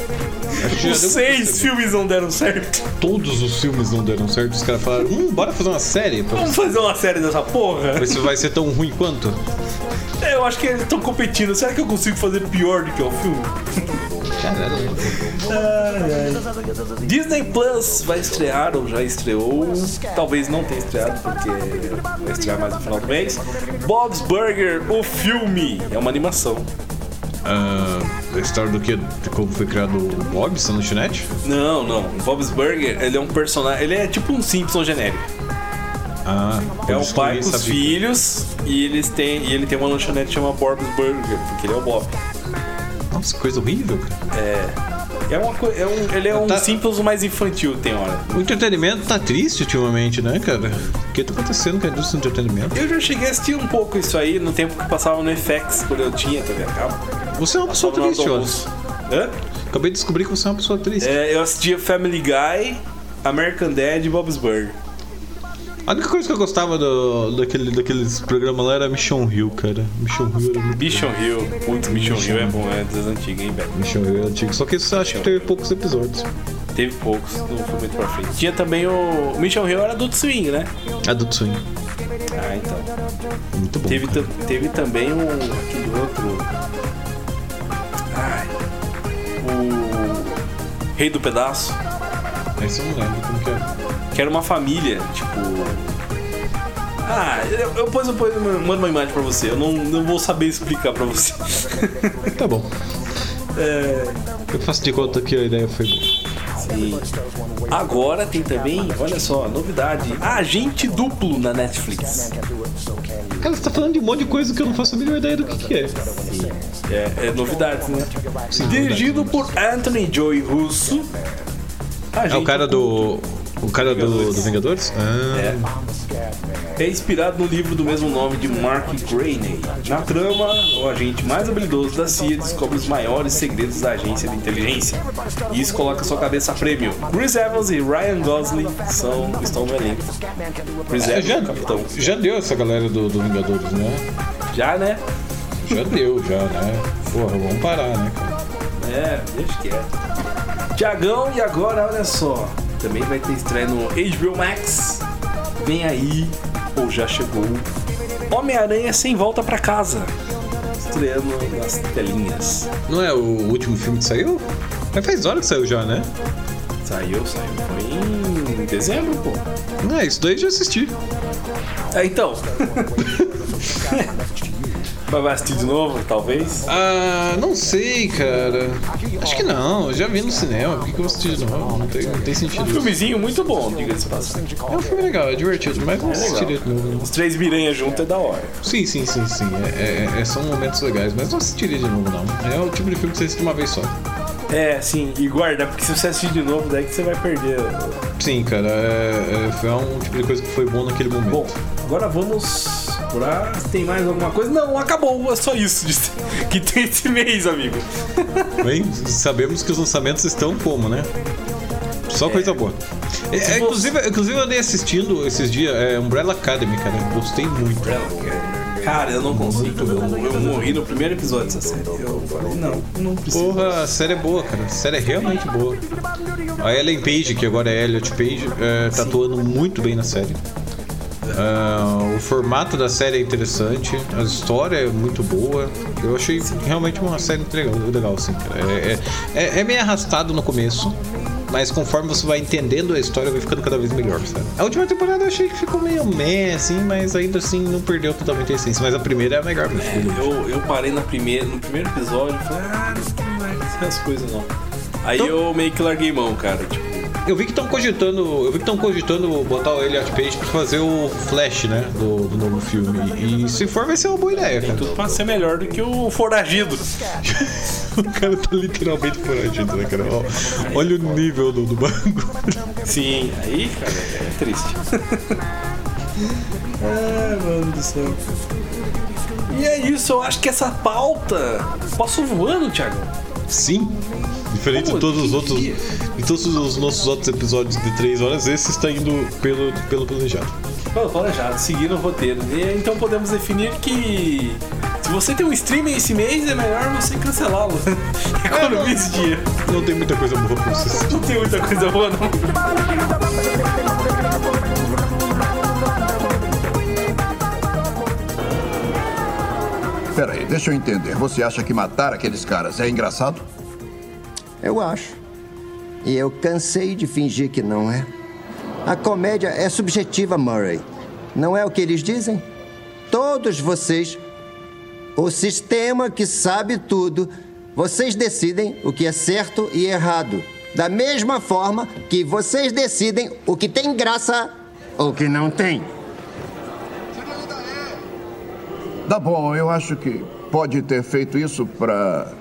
Os seis filmes não deram certo. Todos os filmes não deram certo. Os caras falaram, hum, bora fazer uma série. Pra Vamos fazer uma série dessa porra? se vai ser tão ruim quanto. É, eu acho que eles estão competindo. Será que eu consigo fazer pior do que o filme? Caralho. Disney Plus vai estrear, ou já estreou. Talvez não tenha estreado, porque vai estrear mais no final do mês. Bob's Burger, o filme. É uma animação. Ah, a história do que? De como foi criado o Bob, lanchonete? Não, não. O Bob's Burger, ele é um personagem. Ele é tipo um Simpson genérico. Ah, É que pai com os filhos e eles têm. E ele tem uma lanchonete que chama Bob's Burger, porque ele é o Bob. Nossa, que coisa horrível, cara. É uma coi- é um, ele é um Tá- simples mais infantil, tem hora. O entretenimento tá triste ultimamente, né, cara? O que tá acontecendo com a indústria do entretenimento? Eu já cheguei a assistir um pouco isso aí no tempo que passava no FX, quando eu tinha TV a cabo. Você é uma pessoa Passava triste, olha. Hã? Acabei de descobrir que você é uma pessoa triste. É, eu assistia Family Guy, American Dad e Bob's Burger. A única coisa que eu gostava do, daquele, daqueles programas lá era Mission Hill, cara. Mission Hill era muito Mission Hill. Putz, Mission Hill é bom, é das antigas, hein, velho. Mission Hill era antigo. Só que isso acho que teve poucos episódios. Teve poucos, não foi muito pra frente. Tinha também o. Mission Hill era Adult Swing, né? Adult Swing. Ah, então. Muito bom. Teve, teve também um. aquele outro. Ai. O. Rei do Pedaço. Esse eu não lembro como que é. Que era uma família, tipo. Ah, eu, eu, eu eu mando uma imagem pra você. Eu não, não vou saber explicar pra você. Tá bom. É, Eu faço de conta que a ideia foi boa. sim. Agora tem também, olha só, novidade. Agente duplo na Netflix. Cara, você tá falando de um monte de coisa que eu não faço a mínima ideia do que, que é. É, é novidades, né? Dirigido por Anthony Joy Russo. É o cara do. O cara do, Vingadores. do Vingadores? Ah, É inspirado no livro do mesmo nome de Mark Graney. Na trama, o agente mais habilidoso da CIA descobre os maiores segredos da agência de inteligência. E isso coloca sua cabeça a prêmio. Chris Evans e Ryan Gosling são, estão no elenco. Chris É, Evans, já, capitão. já deu essa galera do, do Vingadores, né? Já, né? Já deu, já, né? Porra, vamos parar, né, cara? É, deixa quieto. Tiagão, e agora, olha só. Também vai ter estreia no HBO Max. Vem aí, ou já chegou. Homem-Aranha sem volta pra casa. Estreando nas telinhas. Não é o último filme que saiu? Mas faz hora que saiu já, né? Saiu, saiu. Foi em dezembro, pô. Não, é, isso daí já assisti. É, então. [laughs] [laughs] Vai assistir de novo, talvez? Ah, não sei, cara. Acho que não, eu já vi no cinema. Por que, que eu vou assistir de novo? Não tem, não tem Um sentido. filmezinho muito bom, diga-se de passagem. É um filme legal, é divertido, mas não assistiria de novo. não. Os três miranha junto é da hora. Sim, sim, sim, sim. É, é- é- são momentos legais, mas não assistiria de novo, não. É o tipo de filme que você assiste uma vez só. É, sim, e guarda, porque se você assistir de novo, daí que você vai perder. Sim, cara, é, é, foi um tipo de coisa que foi bom naquele momento. Bom, agora vamos pra. Tem mais alguma coisa? Não, acabou, é só isso [laughs] que tem esse mês, amigo. Bem, sabemos que os lançamentos estão como, né? Só coisa boa. É, é, você- inclusive, inclusive, eu andei assistindo esses dias é, Umbrella Academy, cara. Gostei muito. Cara, eu não consigo. Eu, eu morri no primeiro episódio dessa série. Eu falei, não, não preciso. Porra, a série é boa, cara. A série é realmente boa. A Ellen Page, que agora é Elliot Page, é, tá atuando muito bem na série. Ah, o formato da série é interessante, a história é muito boa. Eu achei realmente uma série legal, assim. É, é, é- é meio arrastado no começo, mas conforme você vai entendendo a história, vai ficando cada vez melhor, sabe? A última temporada eu achei que ficou meio meh, assim, mas ainda assim não perdeu totalmente a essência. Mas a primeira é a melhor mesmo. Eu, eu parei na primeira, no primeiro episódio e falei, ah, não vai ser as coisas não. Aí Então- eu meio que larguei mão, cara. Tipo, Eu vi que estão cogitando, eu vi que estão cogitando botar o Elliot Page pra fazer o Flash, né, do, do novo filme. E se for, vai ser uma boa ideia, cara. tudo pra ser melhor do que o Foragido. [laughs] O cara tá literalmente foragido, né, cara? Ó, olha o nível do, do banco. Sim, aí, cara, é triste. [laughs] Ai, mano do céu. E é isso, eu acho que essa pauta passou voando, Thiago. Sim. Diferente Como? de todos os outros. De todos os nossos outros episódios de 3 horas, esse está indo pelo, pelo planejado. Pô, planejado, seguindo o roteiro. E, então podemos definir que se você tem um streaming esse mês, é melhor você cancelá-lo. [laughs] Economize dinheiro. Não tem muita coisa boa pra você assistir. Não tem muita coisa boa, não. [laughs] deixa eu entender. Você acha que matar aqueles caras é engraçado? Eu acho. E eu cansei de fingir que não é. A comédia é subjetiva, Murray. Não é o que eles dizem? Todos vocês, o sistema que sabe tudo, vocês decidem o que é certo e errado. Da mesma forma que vocês decidem o que tem graça ou que não tem. Tá bom, eu acho que pode ter feito isso para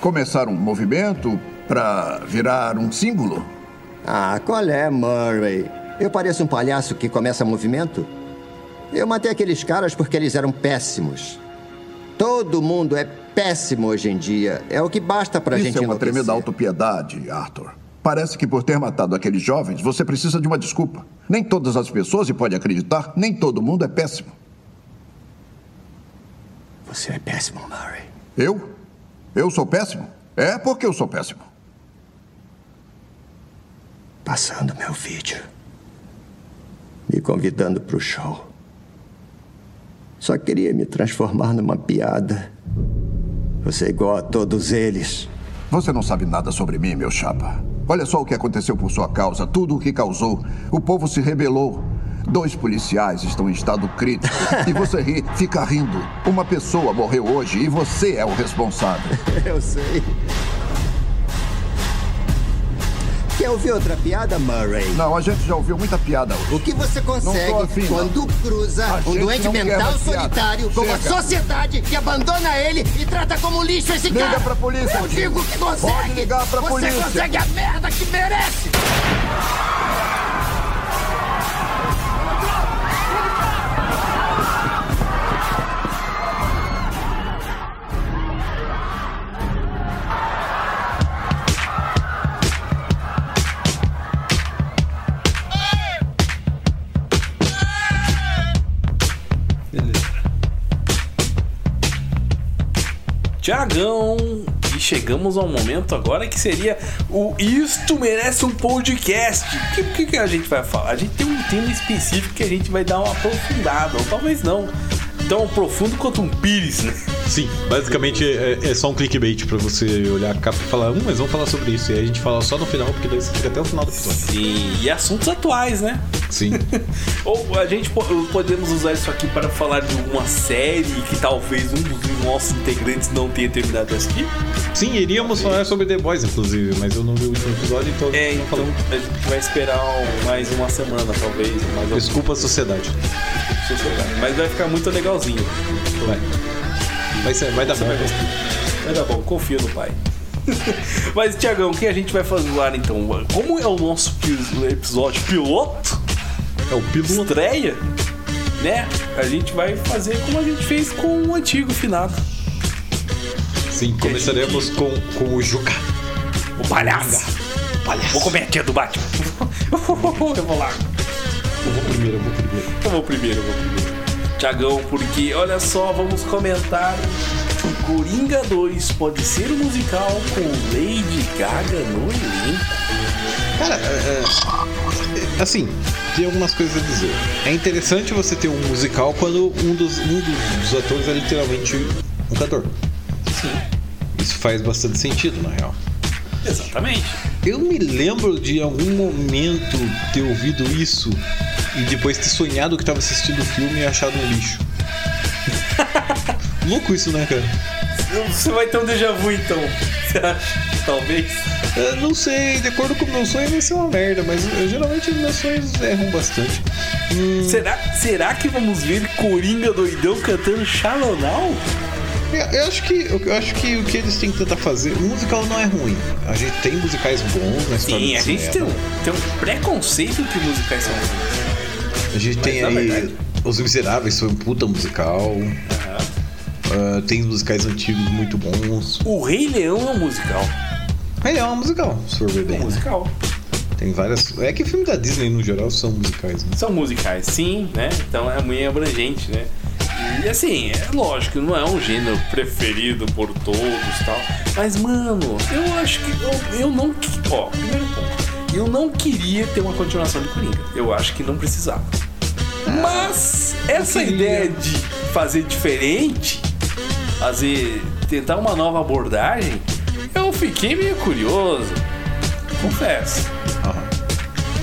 começar um movimento, Pra virar um símbolo? Ah, qual é, Murray? Eu pareço um palhaço que começa movimento? Eu matei aqueles caras porque eles eram péssimos. Todo mundo é péssimo hoje em dia. É o que basta pra Isso gente é uma tremenda autopiedade, Arthur. Parece que por ter matado aqueles jovens, você precisa de uma desculpa. Nem todas as pessoas, e pode acreditar, nem todo mundo é péssimo. Você é péssimo, Murray. Eu? Eu sou péssimo? É porque eu sou péssimo. Passando meu vídeo. Me convidando pro show. Só queria me transformar numa piada. Você é igual a todos eles. Você não sabe nada sobre mim, meu chapa. Olha só o que aconteceu por sua causa, tudo o que causou. O povo se rebelou. Dois policiais estão em estado crítico. e você ri, fica rindo. Uma pessoa morreu hoje e você é o responsável. [laughs] Eu sei. Quer ouvir outra piada, Murray? Não, a gente já ouviu muita piada hoje. O que você consegue afim, quando cruza A um doente mental solitário com a sociedade que abandona ele e trata como lixo esse Liga cara? pra polícia, Eu digo que consegue! Pode ligar pra Você polícia. consegue a merda que merece! Tiagão, e chegamos ao momento agora que seria o Isto Merece um Podcast. O que, que, que a gente vai falar? A gente tem um tema específico que a gente vai dar uma aprofundada, ou talvez não. Tão profundo quanto um pires, né? Sim, basicamente é, é só um clickbait pra você olhar a capa e falar, hum, mas vamos falar sobre isso. E aí a gente fala só no final, porque daí você fica até o final do episódio. Sim, e assuntos atuais, né? Sim. [laughs] Ou a gente po- podemos usar isso aqui para falar de uma série que talvez um dos nossos integrantes não tenha terminado assistir. Sim, iríamos falar sobre The Boys, inclusive, mas eu não vi o último episódio, então É, não então falamos. a gente vai esperar mais uma semana, talvez. Desculpa a sociedade. Mas vai ficar muito legalzinho. Vai. Vai, ser, vai dar Você bom. vai dar bom, confia no pai. [laughs] Mas, Tiagão, o que a gente vai fazer então? Como é o nosso pi- episódio piloto, É o piloto. estreia, né? A gente vai fazer como a gente fez com o antigo finado. Sim, começaremos com, com o Juca. O palhaço. Palhaço. Vou comer a tia do Batman. [laughs] eu vou lá. Eu vou primeiro, eu vou primeiro. Eu vou primeiro, eu vou primeiro. Tiagão, porque olha só, vamos comentar. Coringa 2 pode ser um musical com Lady Gaga no elenco. Cara, é, é, assim, tem algumas coisas a dizer. É interessante você ter um musical quando um dos, um dos, dos atores é literalmente um cantor. Sim. Isso faz bastante sentido, na real. Exatamente. Eu me lembro de algum momento ter ouvido isso e depois ter sonhado que tava assistindo o filme e achado um lixo. [laughs] Louco isso, né, cara? Você vai ter um déjà vu então. Você acha? Talvez. Eu não sei, de acordo com o meu sonho vai ser uma merda, mas eu, geralmente os meus sonhos erram bastante. Hum, Será, será que vamos ver Coringa doidão cantando Shallow Now? Eu, acho que, eu acho que o que eles têm que tentar fazer, o musical não é ruim. A gente tem musicais bons na história Sim, a gente tem um, tem um preconceito que musicais são ruins. A gente tem na aí verdade- Os Miseráveis foi um puta musical. Ah, tem musicais antigos muito bons. O Rei Leão é um musical. Mas é um musical, se for ver É bem. um né? musical. Tem várias. É que filme da Disney no geral são musicais, né? São musicais, sim, né? Então é muito abrangente, né? E assim, é lógico, não é um gênero preferido por todos e tal. Mas, mano, eu acho que. Eu, eu não. Ó, primeiro ponto. Eu não queria ter uma continuação de Coringa. Eu acho que não precisava. Mas essa ideia de fazer diferente, fazer. tentar uma nova abordagem, eu fiquei meio curioso. Confesso.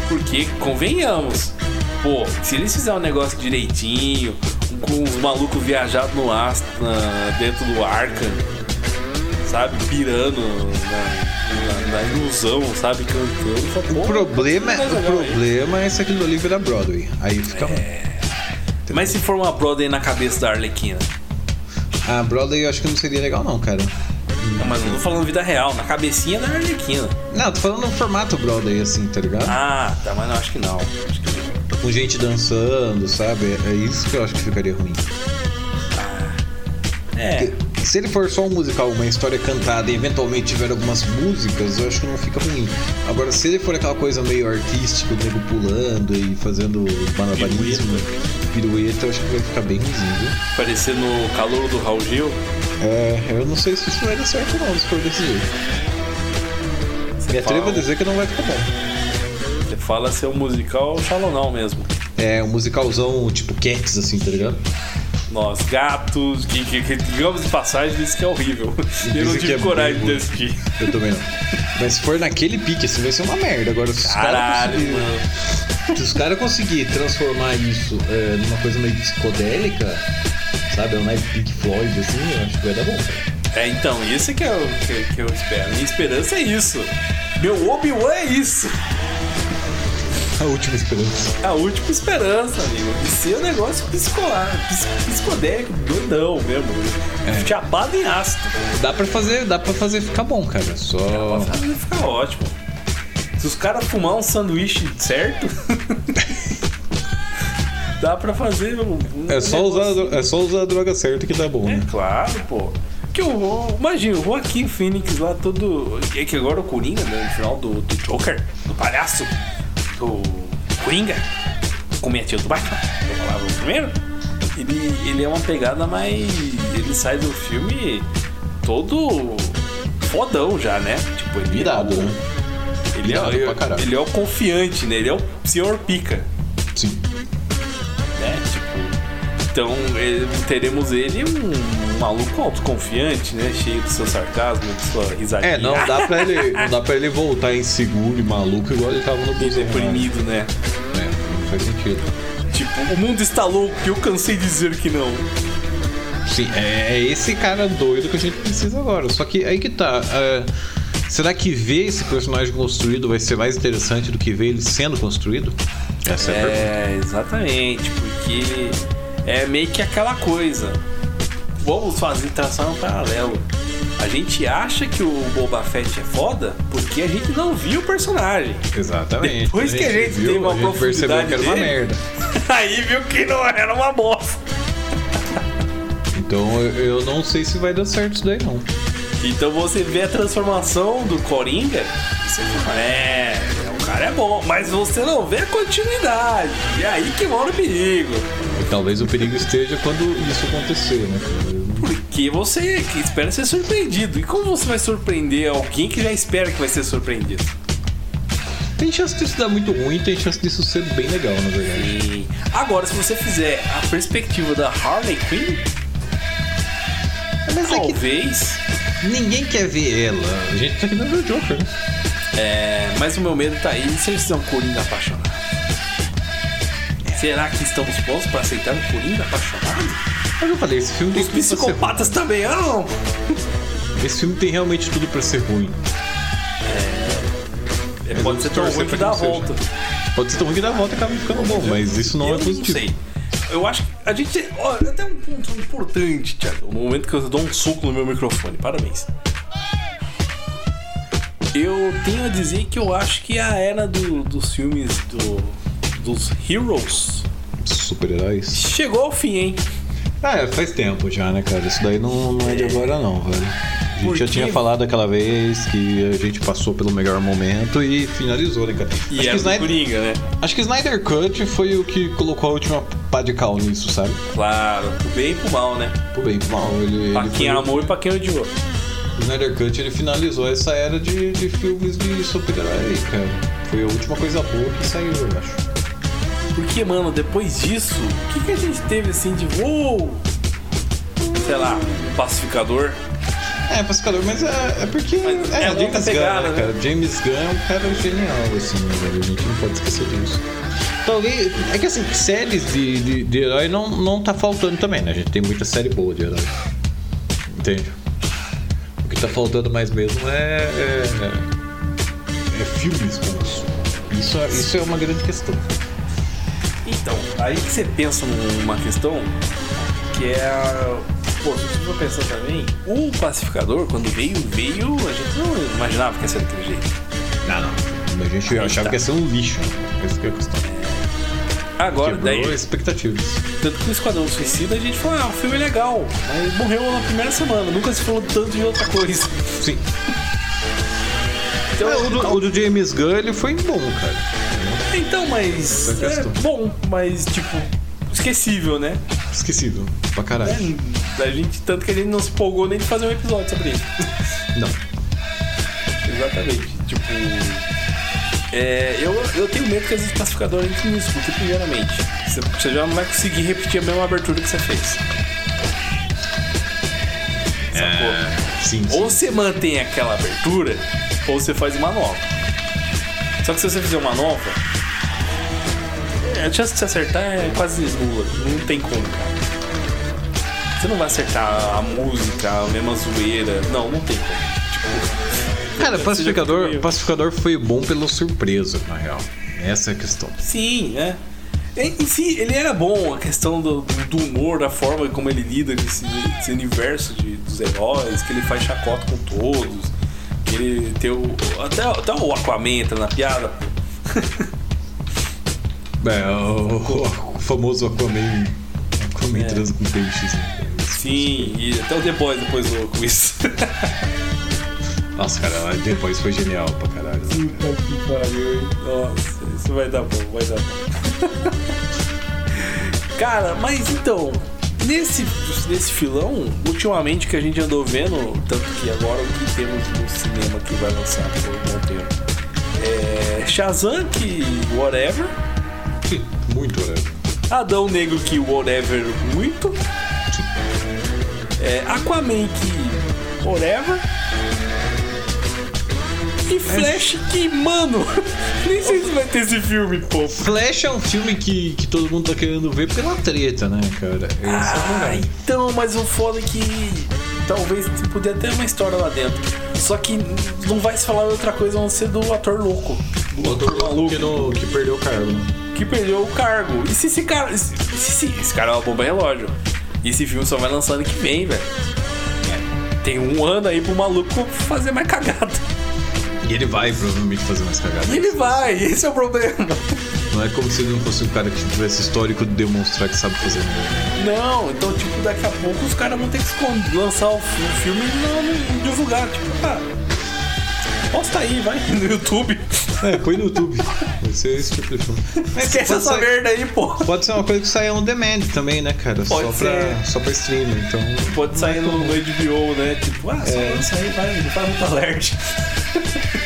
Porque, convenhamos, pô, se eles fizerem um negócio direitinho, com os malucos viajados no ar, na- dentro do Arkham, sabe, pirando na, na- na ilusão, sabe, cantando, O problema, mais o problema é se aquilo ali virar Broadway. Aí fica ruim. Mas se for uma Broadway na cabeça da Arlequina, A Broadway eu acho que não seria legal não, cara. Não, mas não tô falando vida real, na cabecinha da Arlequina. Não, tô falando no formato Broadway, assim, tá ligado? Ah, tá, mas não, acho que não. Acho que não. Com gente dançando, sabe? É isso que eu acho que ficaria ruim. É, Se ele for só um musical, uma história cantada e eventualmente tiver algumas músicas, eu acho que não fica ruim. Agora, se ele for aquela coisa meio artística, o nego pulando e fazendo malabarismo, pirueta, eu acho que vai ficar bem ruimzinho, viu? parecer no calor do Raul Gil. É, eu não sei se isso vai dar certo não, se for desse jeito. Você Me atrevo a dizer que não vai ficar bom. Fala ser um musical xalonão mesmo. É um musicalzão tipo Cats, assim, tá ligado? Nós, gatos, que, que, que digamos de passagem, disse que é horrível. Eu não tive é coragem de assistir. Eu também não. Mas se for naquele pique, assim, vai ser uma merda. Agora, se os caras conseguirem- mano. Se os caras conseguirem transformar isso é, numa coisa meio psicodélica, sabe? É um night Pink Floyd, assim, eu acho que vai dar bom. É, então, isso é que eu, que, que eu espero. Minha esperança é isso. Meu Obi-Wan é isso. A última esperança. A última esperança, amigo. De ser um negócio psicolar, pis- psicodélico, doidão mesmo. É. Chapado em ácido. Dá pra fazer, dá pra fazer ficar bom, cara. Só. Vai ficar ótimo. Se os caras fumar um sanduíche certo, [laughs] dá pra fazer um. um É só, negócio. usar, é só usar a droga certa que dá bom, É né? claro, pô. Que o, imagina, o Joaquim Phoenix lá todo. É que agora o Coringa, né, no final do, do Joker, do palhaço, do Coringa, como tio do Batman, eu falava o primeiro. Ele, ele é uma pegada mais. Ele sai do filme todo fodão já, né? Tipo, ele Virado, é o, né? Ele é, ele é o confiante, né? Ele é o senhor pica Sim. né? Tipo, então eh, teremos ele um, maluco autoconfiante, né? Cheio do seu sarcasmo, de sua risadinha. É, não dá pra ele, não [laughs] dá pra ele voltar inseguro e maluco igual ele tava no E lá. deprimido, né? É, não faz sentido. Tipo, o mundo está louco e eu cansei de dizer que não. Sim, é, é esse cara doido que a gente precisa agora. Só que aí que tá. é, será que ver esse personagem construído vai ser mais interessante do que ver ele sendo construído? Essa é, a pergunta. É, exatamente, porque é meio que aquela coisa. Vamos fazer traçar um paralelo. A gente acha que o Boba Fett é foda porque a gente não viu o personagem. Exatamente. Depois que a gente viu, tem uma a gente percebeu profundidade que era uma dele. merda. [laughs] Aí viu que não era uma bosta. Então eu, não sei se vai dar certo isso daí não. Então você vê a transformação do Coringa você fala, é, o cara é bom, mas você não vê a continuidade. E aí que mora o perigo. E talvez o perigo esteja quando isso acontecer, né? Porque você espera ser surpreendido. E como você vai surpreender alguém que já espera que vai ser surpreendido? Tem chance disso dar muito ruim, tem chance disso ser bem legal, na verdade. E agora, se você fizer a perspectiva da Harley Quinn, Mas é que talvez. ninguém quer ver ela. A gente tá querendo ver o Joker, né? É, mas o meu medo tá aí se eles são Coringa apaixonado. Será que estamos prontos para aceitar um Coringa apaixonado? Mas eu falei, esse filme tem Os tudo pra ser psicopatas também amam. ruim. Esse filme tem realmente tudo pra ser ruim. É, Mas pode vamos ser tão ruim que dá a não volta. Pode ser tão ruim que dá a volta e acaba ficando bom, mas isso não eu é positivo. Não sei. Eu acho que a gente. Ó, até um ponto importante, Thiago. O momento que eu dou um soco no meu microfone. Parabéns. Eu tenho a dizer que eu acho que a era do- dos filmes do, dos Heroes Super-heróis. chegou ao fim, hein? Ah, é, faz tempo já, né, cara? Isso daí não, não é de agora não, velho. A gente já tinha falado aquela vez que a gente passou pelo melhor momento e finalizou, né, cara? E acho, que era do Snyder, Coringa, né? acho que Snyder Cut foi o que colocou a última pá de cal nisso, sabe? Claro, pro bem e pro mal, né? Pro bem e pro mal. Ele, Pra ele quem foi- amou e pra quem odiou. O Snyder Cut ele finalizou essa era de, de filmes de super-herói, cara. Foi a última coisa boa que saiu, eu acho. Porque, mano, depois disso, o que, que a gente teve assim de uou? Sei lá, pacificador. É, pacificador, mas é, é porque. Mas é, é James outra Gunn, pegada, né, né? cara? James Gunn é um cara genial, assim, velho? A gente não pode esquecer disso. Talvez. É que assim, séries de, de, de herói não, não tá faltando também, né? A gente tem muita série boa de herói. Entende? O que tá faltando mais mesmo é. é, é filmes bons. Isso, é- isso é uma grande questão. Então, aí que você pensa numa questão que é a- pô, se você for pensar também, o pacificador, quando veio, veio, a gente não imaginava que ia ser daquele jeito. Não, não. A gente achava tá. que ia ser um lixo. né? Essa que é a questão. Agora, Quebrou daí, expectativas. tanto que o Esquadrão Suicida, a gente falou, ah, o filme é legal, mas morreu na primeira semana, nunca se falou tanto de outra coisa. Sim. Então, É, o, do, o do James Gunn, ele foi bom, cara. Então mas, é questão. bom, mas, tipo, esquecível, né? Esquecido. Pra caralho. É, a gente, tanto que a gente não se empolgou nem de fazer um episódio sobre isso. [laughs] Não. Exatamente. Tipo. É, eu, eu tenho medo que as classificadoras nisso, porque primeiramente, você, você já não vai conseguir repetir a mesma abertura que você fez. Sacou? Sim, sim. Ou você mantém aquela abertura, ou você faz uma nova. Só que se você fizer uma nova, é, a chance de você acertar é quase nula. Não tem como, cara. Você não vai acertar a música, a mesma zoeira. Não, não tem como. Tipo, Cara, pacificador, pacificador foi bom pela surpresa, na real. Essa é a questão. Sim, né? Em em si, ele era bom, a questão do, do humor, da forma como ele lida com esse, esse universo de, dos heróis, que ele faz chacota com todos, que ele tem o. Até, até o Aquaman entra na piada. [laughs] É, o, o famoso Aquaman. Aquaman É. transa com peixes. né? Sim, e até o The Boys depois zoou com isso. [laughs] Nossa, cara, depois foi genial pra caralho. Puta que pariu, hein? Nossa, isso vai dar bom, vai dar bom. [laughs] Cara, mas então, nesse, nesse filão, ultimamente que a gente andou vendo, tanto que agora o que temos no cinema que vai lançar por um bom tempo é Shazam, que whatever. Muito horário. Adão Negro, que whatever muito. É, Aquaman, que whatever. E Flash, que, mano, [laughs] nem sei se vai ter esse filme, pô. Flash é um filme que, que todo mundo tá querendo ver pela treta, né, cara? Esse é o Ah, verdade. então, mas o foda é que talvez podia ter uma história lá dentro. Só que não vai se falar outra coisa a não ser do ator louco. Do ator maluco que, no- que perdeu o cargo, né? Que perdeu o cargo. E se esse cara. Se, se- se- esse cara é uma bomba relógio. E esse filme só vai lançar ano que vem, velho. Tem um ano aí pro maluco fazer mais cagada. E ele vai provavelmente fazer mais cagadas. E ele vai, esse é o problema. Não é como se ele não fosse um cara que tivesse histórico de demonstrar que sabe fazer. Não, então, tipo, daqui a pouco os caras vão ter que esconder, lançar o filme e não, não divulgar. Tipo, ah, posta aí, vai, [laughs] no YouTube. É, põe no YouTube. Vai ser esse tipo de filme. [laughs] Esquece pode essa ser- merda aí, pô. Pode ser uma coisa que saia on demand também, né, cara? Pode só, ser. Pra, só pra streaming, então. Pode sair no, no HBO, né? Tipo, ah, só É. aí, vai, não faz muito alerte. [laughs]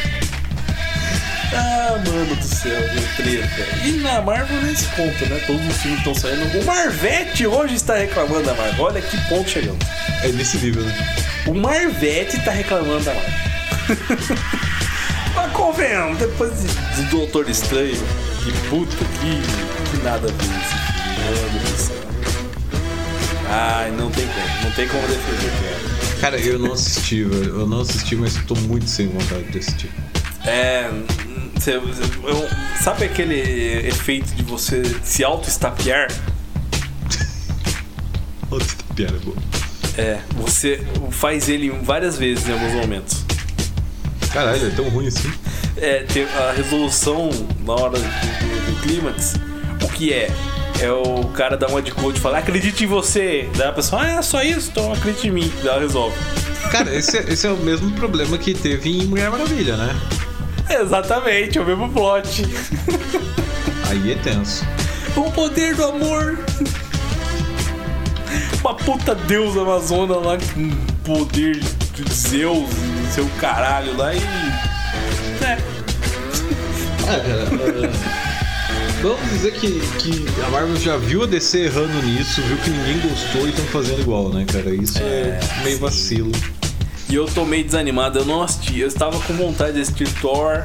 ah, mano do céu, meu treta. E na Marvel nem se conta, né? Todos os filmes estão saindo. O Marvete hoje está reclamando da Marvel. Olha que ponto chegamos. É nesse nível, né? O Marvete tá reclamando da Marvel. [laughs] Convenhamos, depois de, de Doutor Estranho, que puta que, que nada a ver do céu. Ai, não tem como, não tem como defender, cara. Cara, eu não assisti, velho. Eu não assisti, mas tô muito sem vontade de assistir. É. cê- eu- sabe aquele efeito de você se auto-estapear? Outra piada boa. É, você faz ele várias vezes em alguns momentos. Caralho, é tão ruim assim. É, a resolução na hora do, do- do clímax, o que é? É o cara dar uma de coach e falar, acredite em você. Daí a pessoa, ah, é só isso, então acredite em mim. Daí ela resolve. Cara, esse, é- esse é o mesmo problema que teve em Mulher Maravilha, né? Exatamente, é o mesmo plot. Aí é tenso. O poder do amor. Uma puta deusa amazona lá com poder de Zeus seu caralho lá e. É. [laughs] Vamos dizer que, que a Marvel já viu a DC errando nisso, viu que ninguém gostou e estão fazendo igual, né, cara? Isso é, meio vacilo. E eu tô meio desanimado, eu não assisti. Eu estava com vontade de assistir Thor,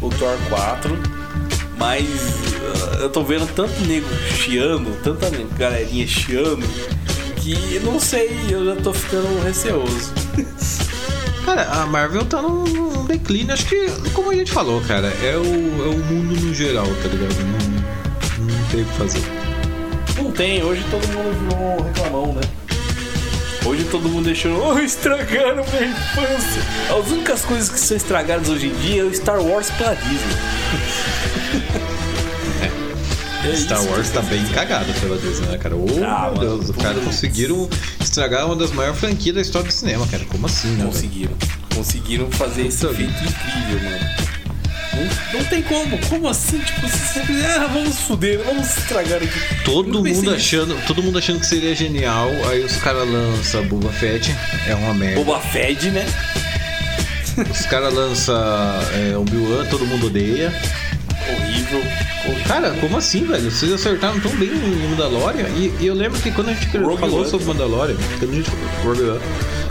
o Thor 4, mas uh, eu tô vendo tanto nego chiando, tanta galerinha chiando, que não sei, eu já tô ficando receoso. [laughs] Cara, a Marvel tá num, num declínio, acho que, como a gente falou, cara, é o, é o mundo no geral, tá ligado? Não, não tem o que fazer. Não tem, hoje todo mundo virou reclamão, né? Hoje todo mundo deixando, [laughs] oh, estragaram minha infância. As únicas coisas que são estragadas hoje em dia é o Star Wars pra Disney. [laughs] É Star isso Wars tá bem cagado pela Disney, né, cara? Ô, Ah, meu mano, Deus, os caras putz. conseguiram estragar uma das maiores franquias da história do cinema, cara. Como assim, né? Conseguiram. Conseguiram fazer esse Puta feito incrível, mano. Não, não tem como. Como assim? Tipo, você, ah, vamos foder, vamos estragar aqui. Todo mundo achando, todo mundo achando que seria genial, aí os caras lançam Boba Fett, é uma merda. Boba Fett, né? Os caras lançam é, Obi-Wan, todo mundo odeia. Horrível. Cara, como assim, velho? Vocês acertaram tão bem em Mandalorian. E, e eu lembro que quando a gente Rogue falou One. sobre Mandalorian, quando a gente, Rogue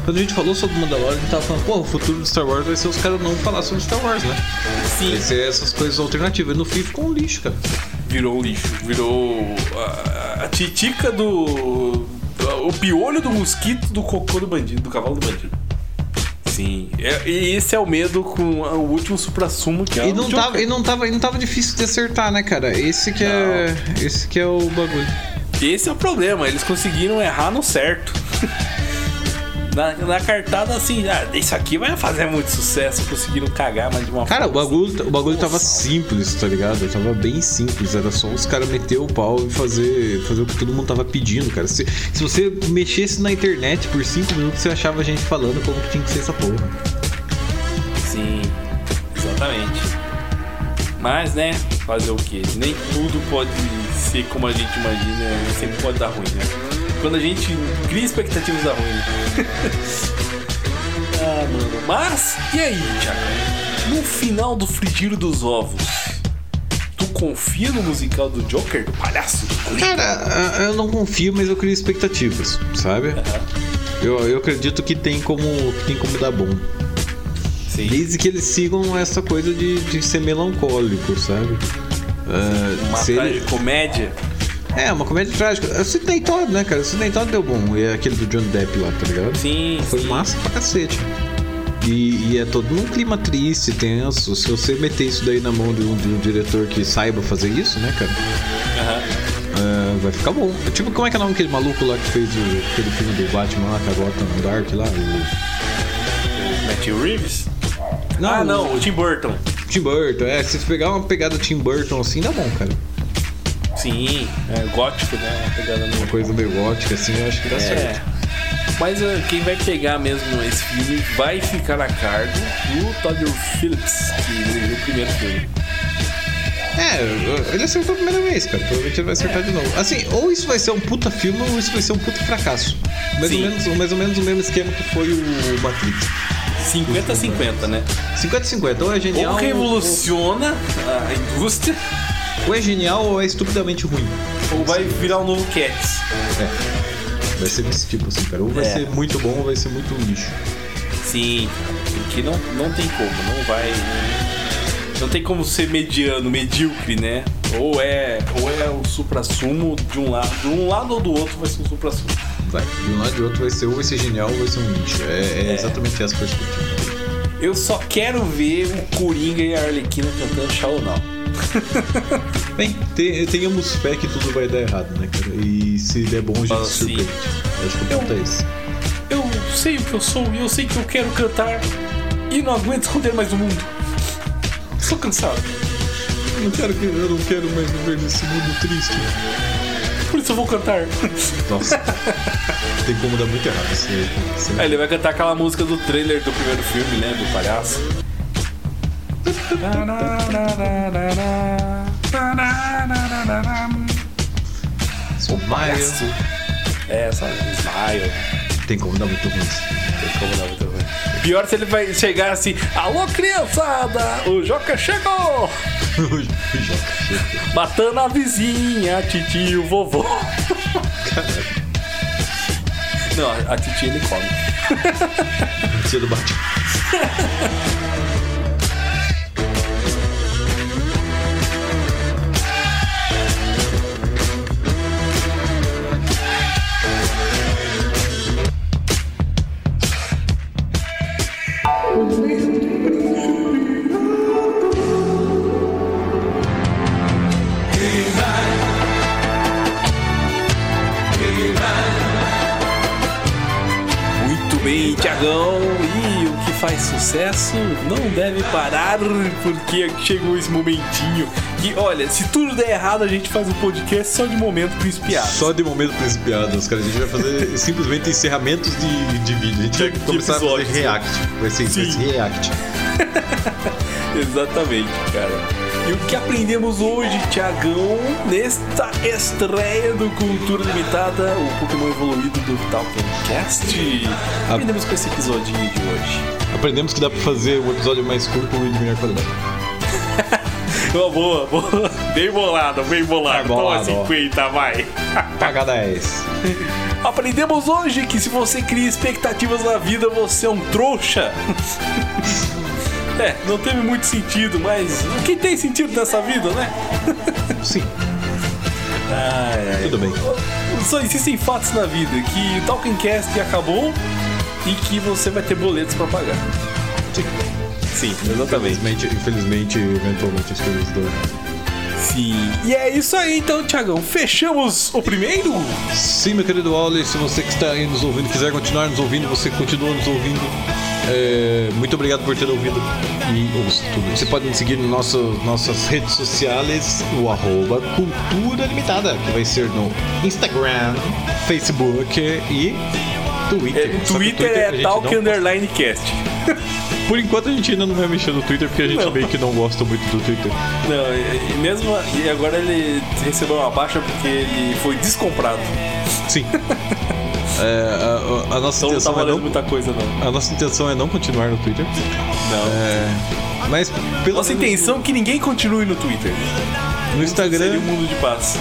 quando a gente falou sobre Mandalorian, a gente tava falando, pô, o futuro do Star Wars vai ser os caras não falar sobre Star Wars, né? Sim. Vai ser essas coisas alternativas. E no fim ficou um lixo, cara. Virou um lixo. Virou a, a titica do. O piolho do mosquito do cocô do bandido, do cavalo do bandido. Sim. É- e esse é o medo com o último supra-sumo que é E não, Joker. tava, e, não tava, e não tava difícil de acertar, né, cara? Esse que é. Esse que é o bagulho. Esse é o problema, eles conseguiram errar no certo. [laughs] Na, na cartada, assim, ah, isso aqui vai fazer muito sucesso. Conseguiram cagar, mas de uma Cara, o forma bagulho, o bagulho tava simples, tá ligado? Tava bem simples. Era só os caras meter o pau e fazer, fazer o que todo mundo tava pedindo, cara. Se, se você mexesse na internet por 5 minutos, você achava gente falando como que tinha que ser essa porra. Sim, exatamente. Mas, né, fazer o quê? Nem tudo pode ser como a gente imagina, sempre pode dar ruim, né? Quando a gente cria expectativas dá ruim. [laughs] ah, mano. Mas, e aí, Thiago? No final do frigir dos ovos, tu confia no musical do Joker, do palhaço? Cara, eu não confio, mas eu crio expectativas, sabe? Eu, eu acredito que tem como, que tem como dar bom. Sim. Desde que eles sigam essa coisa de, de ser melancólico, sabe? Ah, Uma se ele- tragicomédia. É, uma comédia trágica. Sidney Todd, né, cara? Sidney Todd deu bom. E é aquele do John Depp lá, tá ligado? Sim, Foi sim. massa pra cacete. E, e é todo num clima triste, tenso. Se você meter isso daí na mão de um, de um diretor que saiba fazer isso, né, cara? Aham. é, vai ficar bom. Tipo, como é que é o nome daquele maluco lá que fez o- aquele filme do Batman lá, com a Gotham Dark lá? O Matthew Reeves? Não, ah, não, o Tim Burton. Tim Burton. É, se você pegar uma pegada Tim Burton assim, dá bom, cara. Sim, é gótico, né? Uma pegada no Uma coisa meio gótica assim, eu acho que dá É. certo. Mas uh, quem vai pegar mesmo esse filme vai ficar a cargo do Todd Phillips, que dirigiu o primeiro filme. É, ele acertou a primeira vez, cara. Provavelmente ele vai acertar É. de novo. Assim, ou isso vai ser um puta filme, ou isso vai ser um puta fracasso. Mais, ou menos, mais ou menos o mesmo esquema que foi o Matrix. 50-50, né? 50-50. Ou é genial. Ou revoluciona a indústria, Ou, ou é genial ou é estupidamente ruim. ou vai virar um novo Cats. É. Vai ser desse tipo assim, cara. Ou vai É. ser muito bom ou vai ser muito lixo. Sim, porque não, não tem como, não vai. Não tem como ser mediano, medíocre, né? Ou é, ou é o supra-sumo de um lado, de um lado ou do outro vai ser o supra-sumo. Vai. De um lado e do outro vai ser ou vai ser genial ou vai ser um lixo. É, é É. exatamente essa perspectiva. Eu só quero ver o Coringa e a Arlequina cantando Shallow Now. [laughs] Bem, te- tenhamos fé que tudo vai dar errado, né, cara? E se der bom, a gente Ah, se sim. surpreende. Acho que o ponto é esse. Eu sei o que eu sou e eu sei que eu quero cantar e não aguento esconder mais o mundo. Estou cansado. Eu não quero, que- eu não quero mais viver nesse mundo triste. Por isso eu vou cantar. Nossa. [laughs] Tem como dar muito errado isso aí. Isso aí. Aí ele vai cantar aquela música do trailer do primeiro filme, né? Do palhaço. Sou Palhaço. É, essa Smile. Tem como dar muito ruim. Tem como dar muito ruim. Pior se ele vai chegar assim: Alô, criançada! O Joca chegou! [laughs] Matando a vizinha, a titia e o vovô. Não, a, a titia ele come. Tia do [laughs] sucesso não deve parar, porque chegou esse momentinho que, olha, se tudo der errado, a gente faz um podcast só de momento principiado. Só de momento principiados, cara. A gente vai fazer [laughs] simplesmente encerramentos de, de vídeo. A gente vai começar a fazer episódios. react. Vai ser, vai ser react. [laughs] Exatamente, cara. E o que aprendemos hoje, Tiagão, nesta estreia do Cultura Limitada, o Pokémon evoluído do Talkencast? Aprendemos com esse episodinho de hoje. Aprendemos que dá pra fazer um episódio mais curto e de melhor qualidade. [laughs] Boa, boa, boa. Bem bolado, bem bolado. Tá bolado, Toma ó. 50, vai. Paga 10. [laughs] Aprendemos hoje que se você cria expectativas na vida, você é um trouxa. [laughs] [laughs] É, não teve muito sentido, mas o que tem sentido nessa vida, né? [laughs] Sim. Ai, ai. Tudo bem. Só existem fatos na vida que o Talkencast acabou e que você vai ter boletos pra pagar. Sim. Sim, exatamente. Infelizmente, infelizmente eventualmente as coisas do. Sim. E é isso aí então, Tiagão. Fechamos o primeiro? Sim, meu querido Wally, se você que está aí nos ouvindo quiser continuar nos ouvindo, você continua nos ouvindo. É, muito obrigado por ter ouvido e ouça tudo. Você pode nos seguir nas nossas, nossas redes sociais, o arroba Cultura Limitada, que vai ser no Instagram, Facebook e Twitter. É, Twitter a é Talk não- Underline Cast. Por enquanto a gente ainda não vai mexer no Twitter porque a gente Não. meio que não gosta muito do Twitter. Não, e e mesmo. E agora ele recebeu uma baixa porque ele foi descomprado. Sim. [laughs] É, a, a- nossa Então não tá intenção é não, muita coisa, não. a nossa intenção é não continuar no Twitter. Não. É, mas pelo Nossa menos intenção é que ninguém continue no Twitter. no Instagram, Seria um mundo de paz.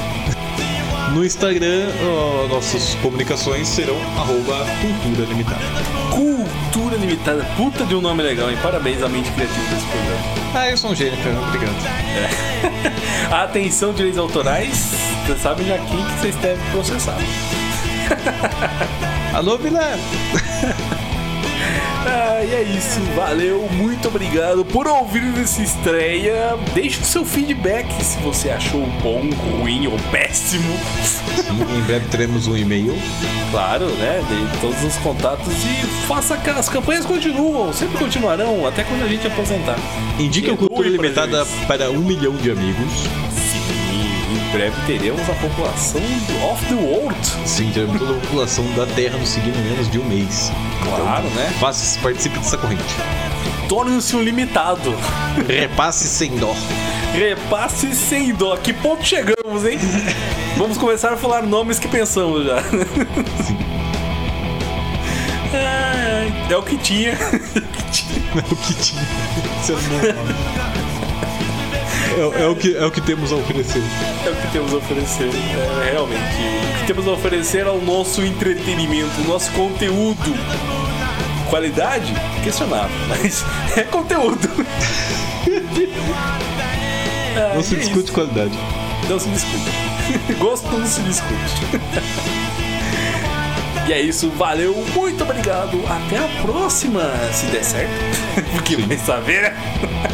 no Instagram, ó, nossas comunicações serão arroba cultura limitada. Cultura Limitada. Puta de um nome legal, hein? Parabéns à mente criativa desse programa. Ah, eu sou um gênio, cara. Obrigado. [laughs] Atenção, direitos autorais. Você sabe já quem que vocês devem processar. [laughs] Alô, Vilé! [laughs] Ah, e é isso. Valeu, muito obrigado por ouvir essa estreia. Deixe o seu feedback se você achou bom, ruim ou péssimo. em breve teremos um e-mail. Claro, né? Dê todos os contatos e faça que as campanhas continuam, sempre continuarão, até quando a gente aposentar. Indique o Cultura Limitada para um milhão de amigos. Sim, em breve teremos a população Off the World. Sim, teremos toda a população da Terra nos seguindo menos de um mês. Claro, né? Faça, participe dessa corrente. Torne-se um limitado. Repasse sem dó. Repasse sem dó. Que ponto chegamos, hein? Vamos começar a falar nomes que pensamos já. Ai, É o que tinha. [laughs] É o que tinha. É o nome. É, é o que, é o que temos a oferecer. É o que temos a oferecer. É, realmente. O que temos a oferecer é o nosso entretenimento, o nosso conteúdo. Qualidade? Questionável, [laughs] mas é conteúdo. [laughs] Não se é discute qualidade. Não se discute. [laughs] Gosto não se discute. E é isso, valeu, muito obrigado. Até a próxima, se der certo. Porque vai saber, né?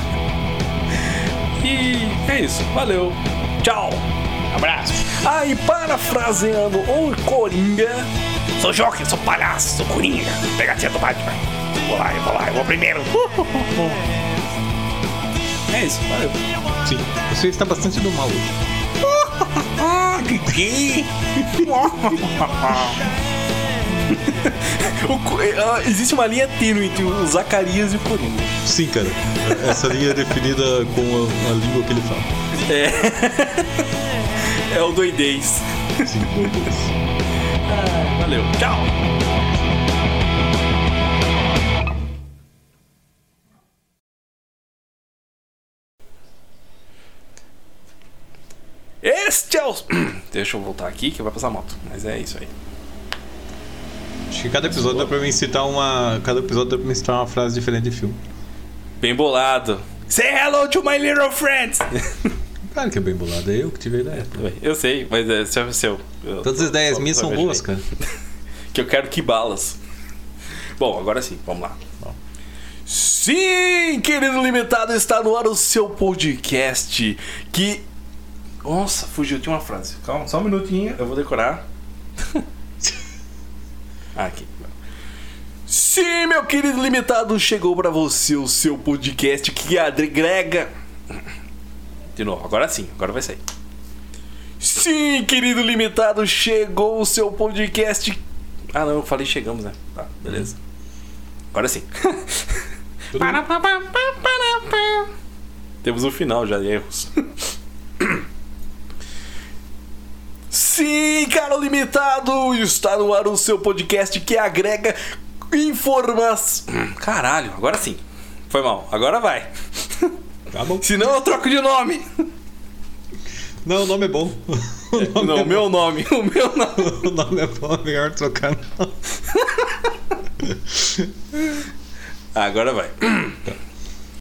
E é isso, valeu. Tchau. Abraço. Ah, e parafraseando o Coringa. Sou Joker, sou palhaço, sou Coringa. Pegadinha do Batman. Vou lá, eu vou lá, eu vou primeiro. É isso, valeu. Sim. Você está bastante do mal hoje. [laughs] Ah, que que? [laughs] [laughs] [laughs] O existe uma linha tênue entre o Zacarias e o Coringa. Sim, cara. Essa linha é definida com a, a língua que ele fala. É [laughs] o doidez. Sim, Deus. Valeu, tchau. Este é o. [clears throat] Deixa eu voltar aqui que vai passar moto. Mas é isso aí. Acho que cada episódio dá pra mim citar uma. Cada episódio dá pra mim citar uma frase diferente de filme. Bem bolado. Say hello to my little friends. [laughs] Claro que é bem bolado, é eu que tive a ideia. Eu sei, mas é seu. seu eu- Todas as ideias minhas são boas, cara. [laughs] Que eu quero que balas. Bom, agora sim, vamos lá. Sim, querido limitado, está no ar o seu podcast que. Nossa, fugiu, tinha uma frase. Calma, só um minutinho, eu vou decorar. [laughs] Aqui. Sim, meu querido limitado, chegou pra você o seu podcast que agrega. De novo, agora sim, agora vai sair. Sim, querido limitado, chegou o seu podcast. Ah, não, eu falei chegamos, né? Tá, beleza. Agora sim. [laughs] Temos o final já de erros. [laughs] Sim, cara limitado, está no ar o seu podcast que agrega informação. Caralho, agora sim. Foi mal, agora vai. [laughs] Tá bom. Senão eu troco de nome. Não, o nome é bom. [laughs] O nome Não, é o meu nome, o meu [laughs] nome. bom. O nome é bom, é melhor trocar. Ah, agora vai.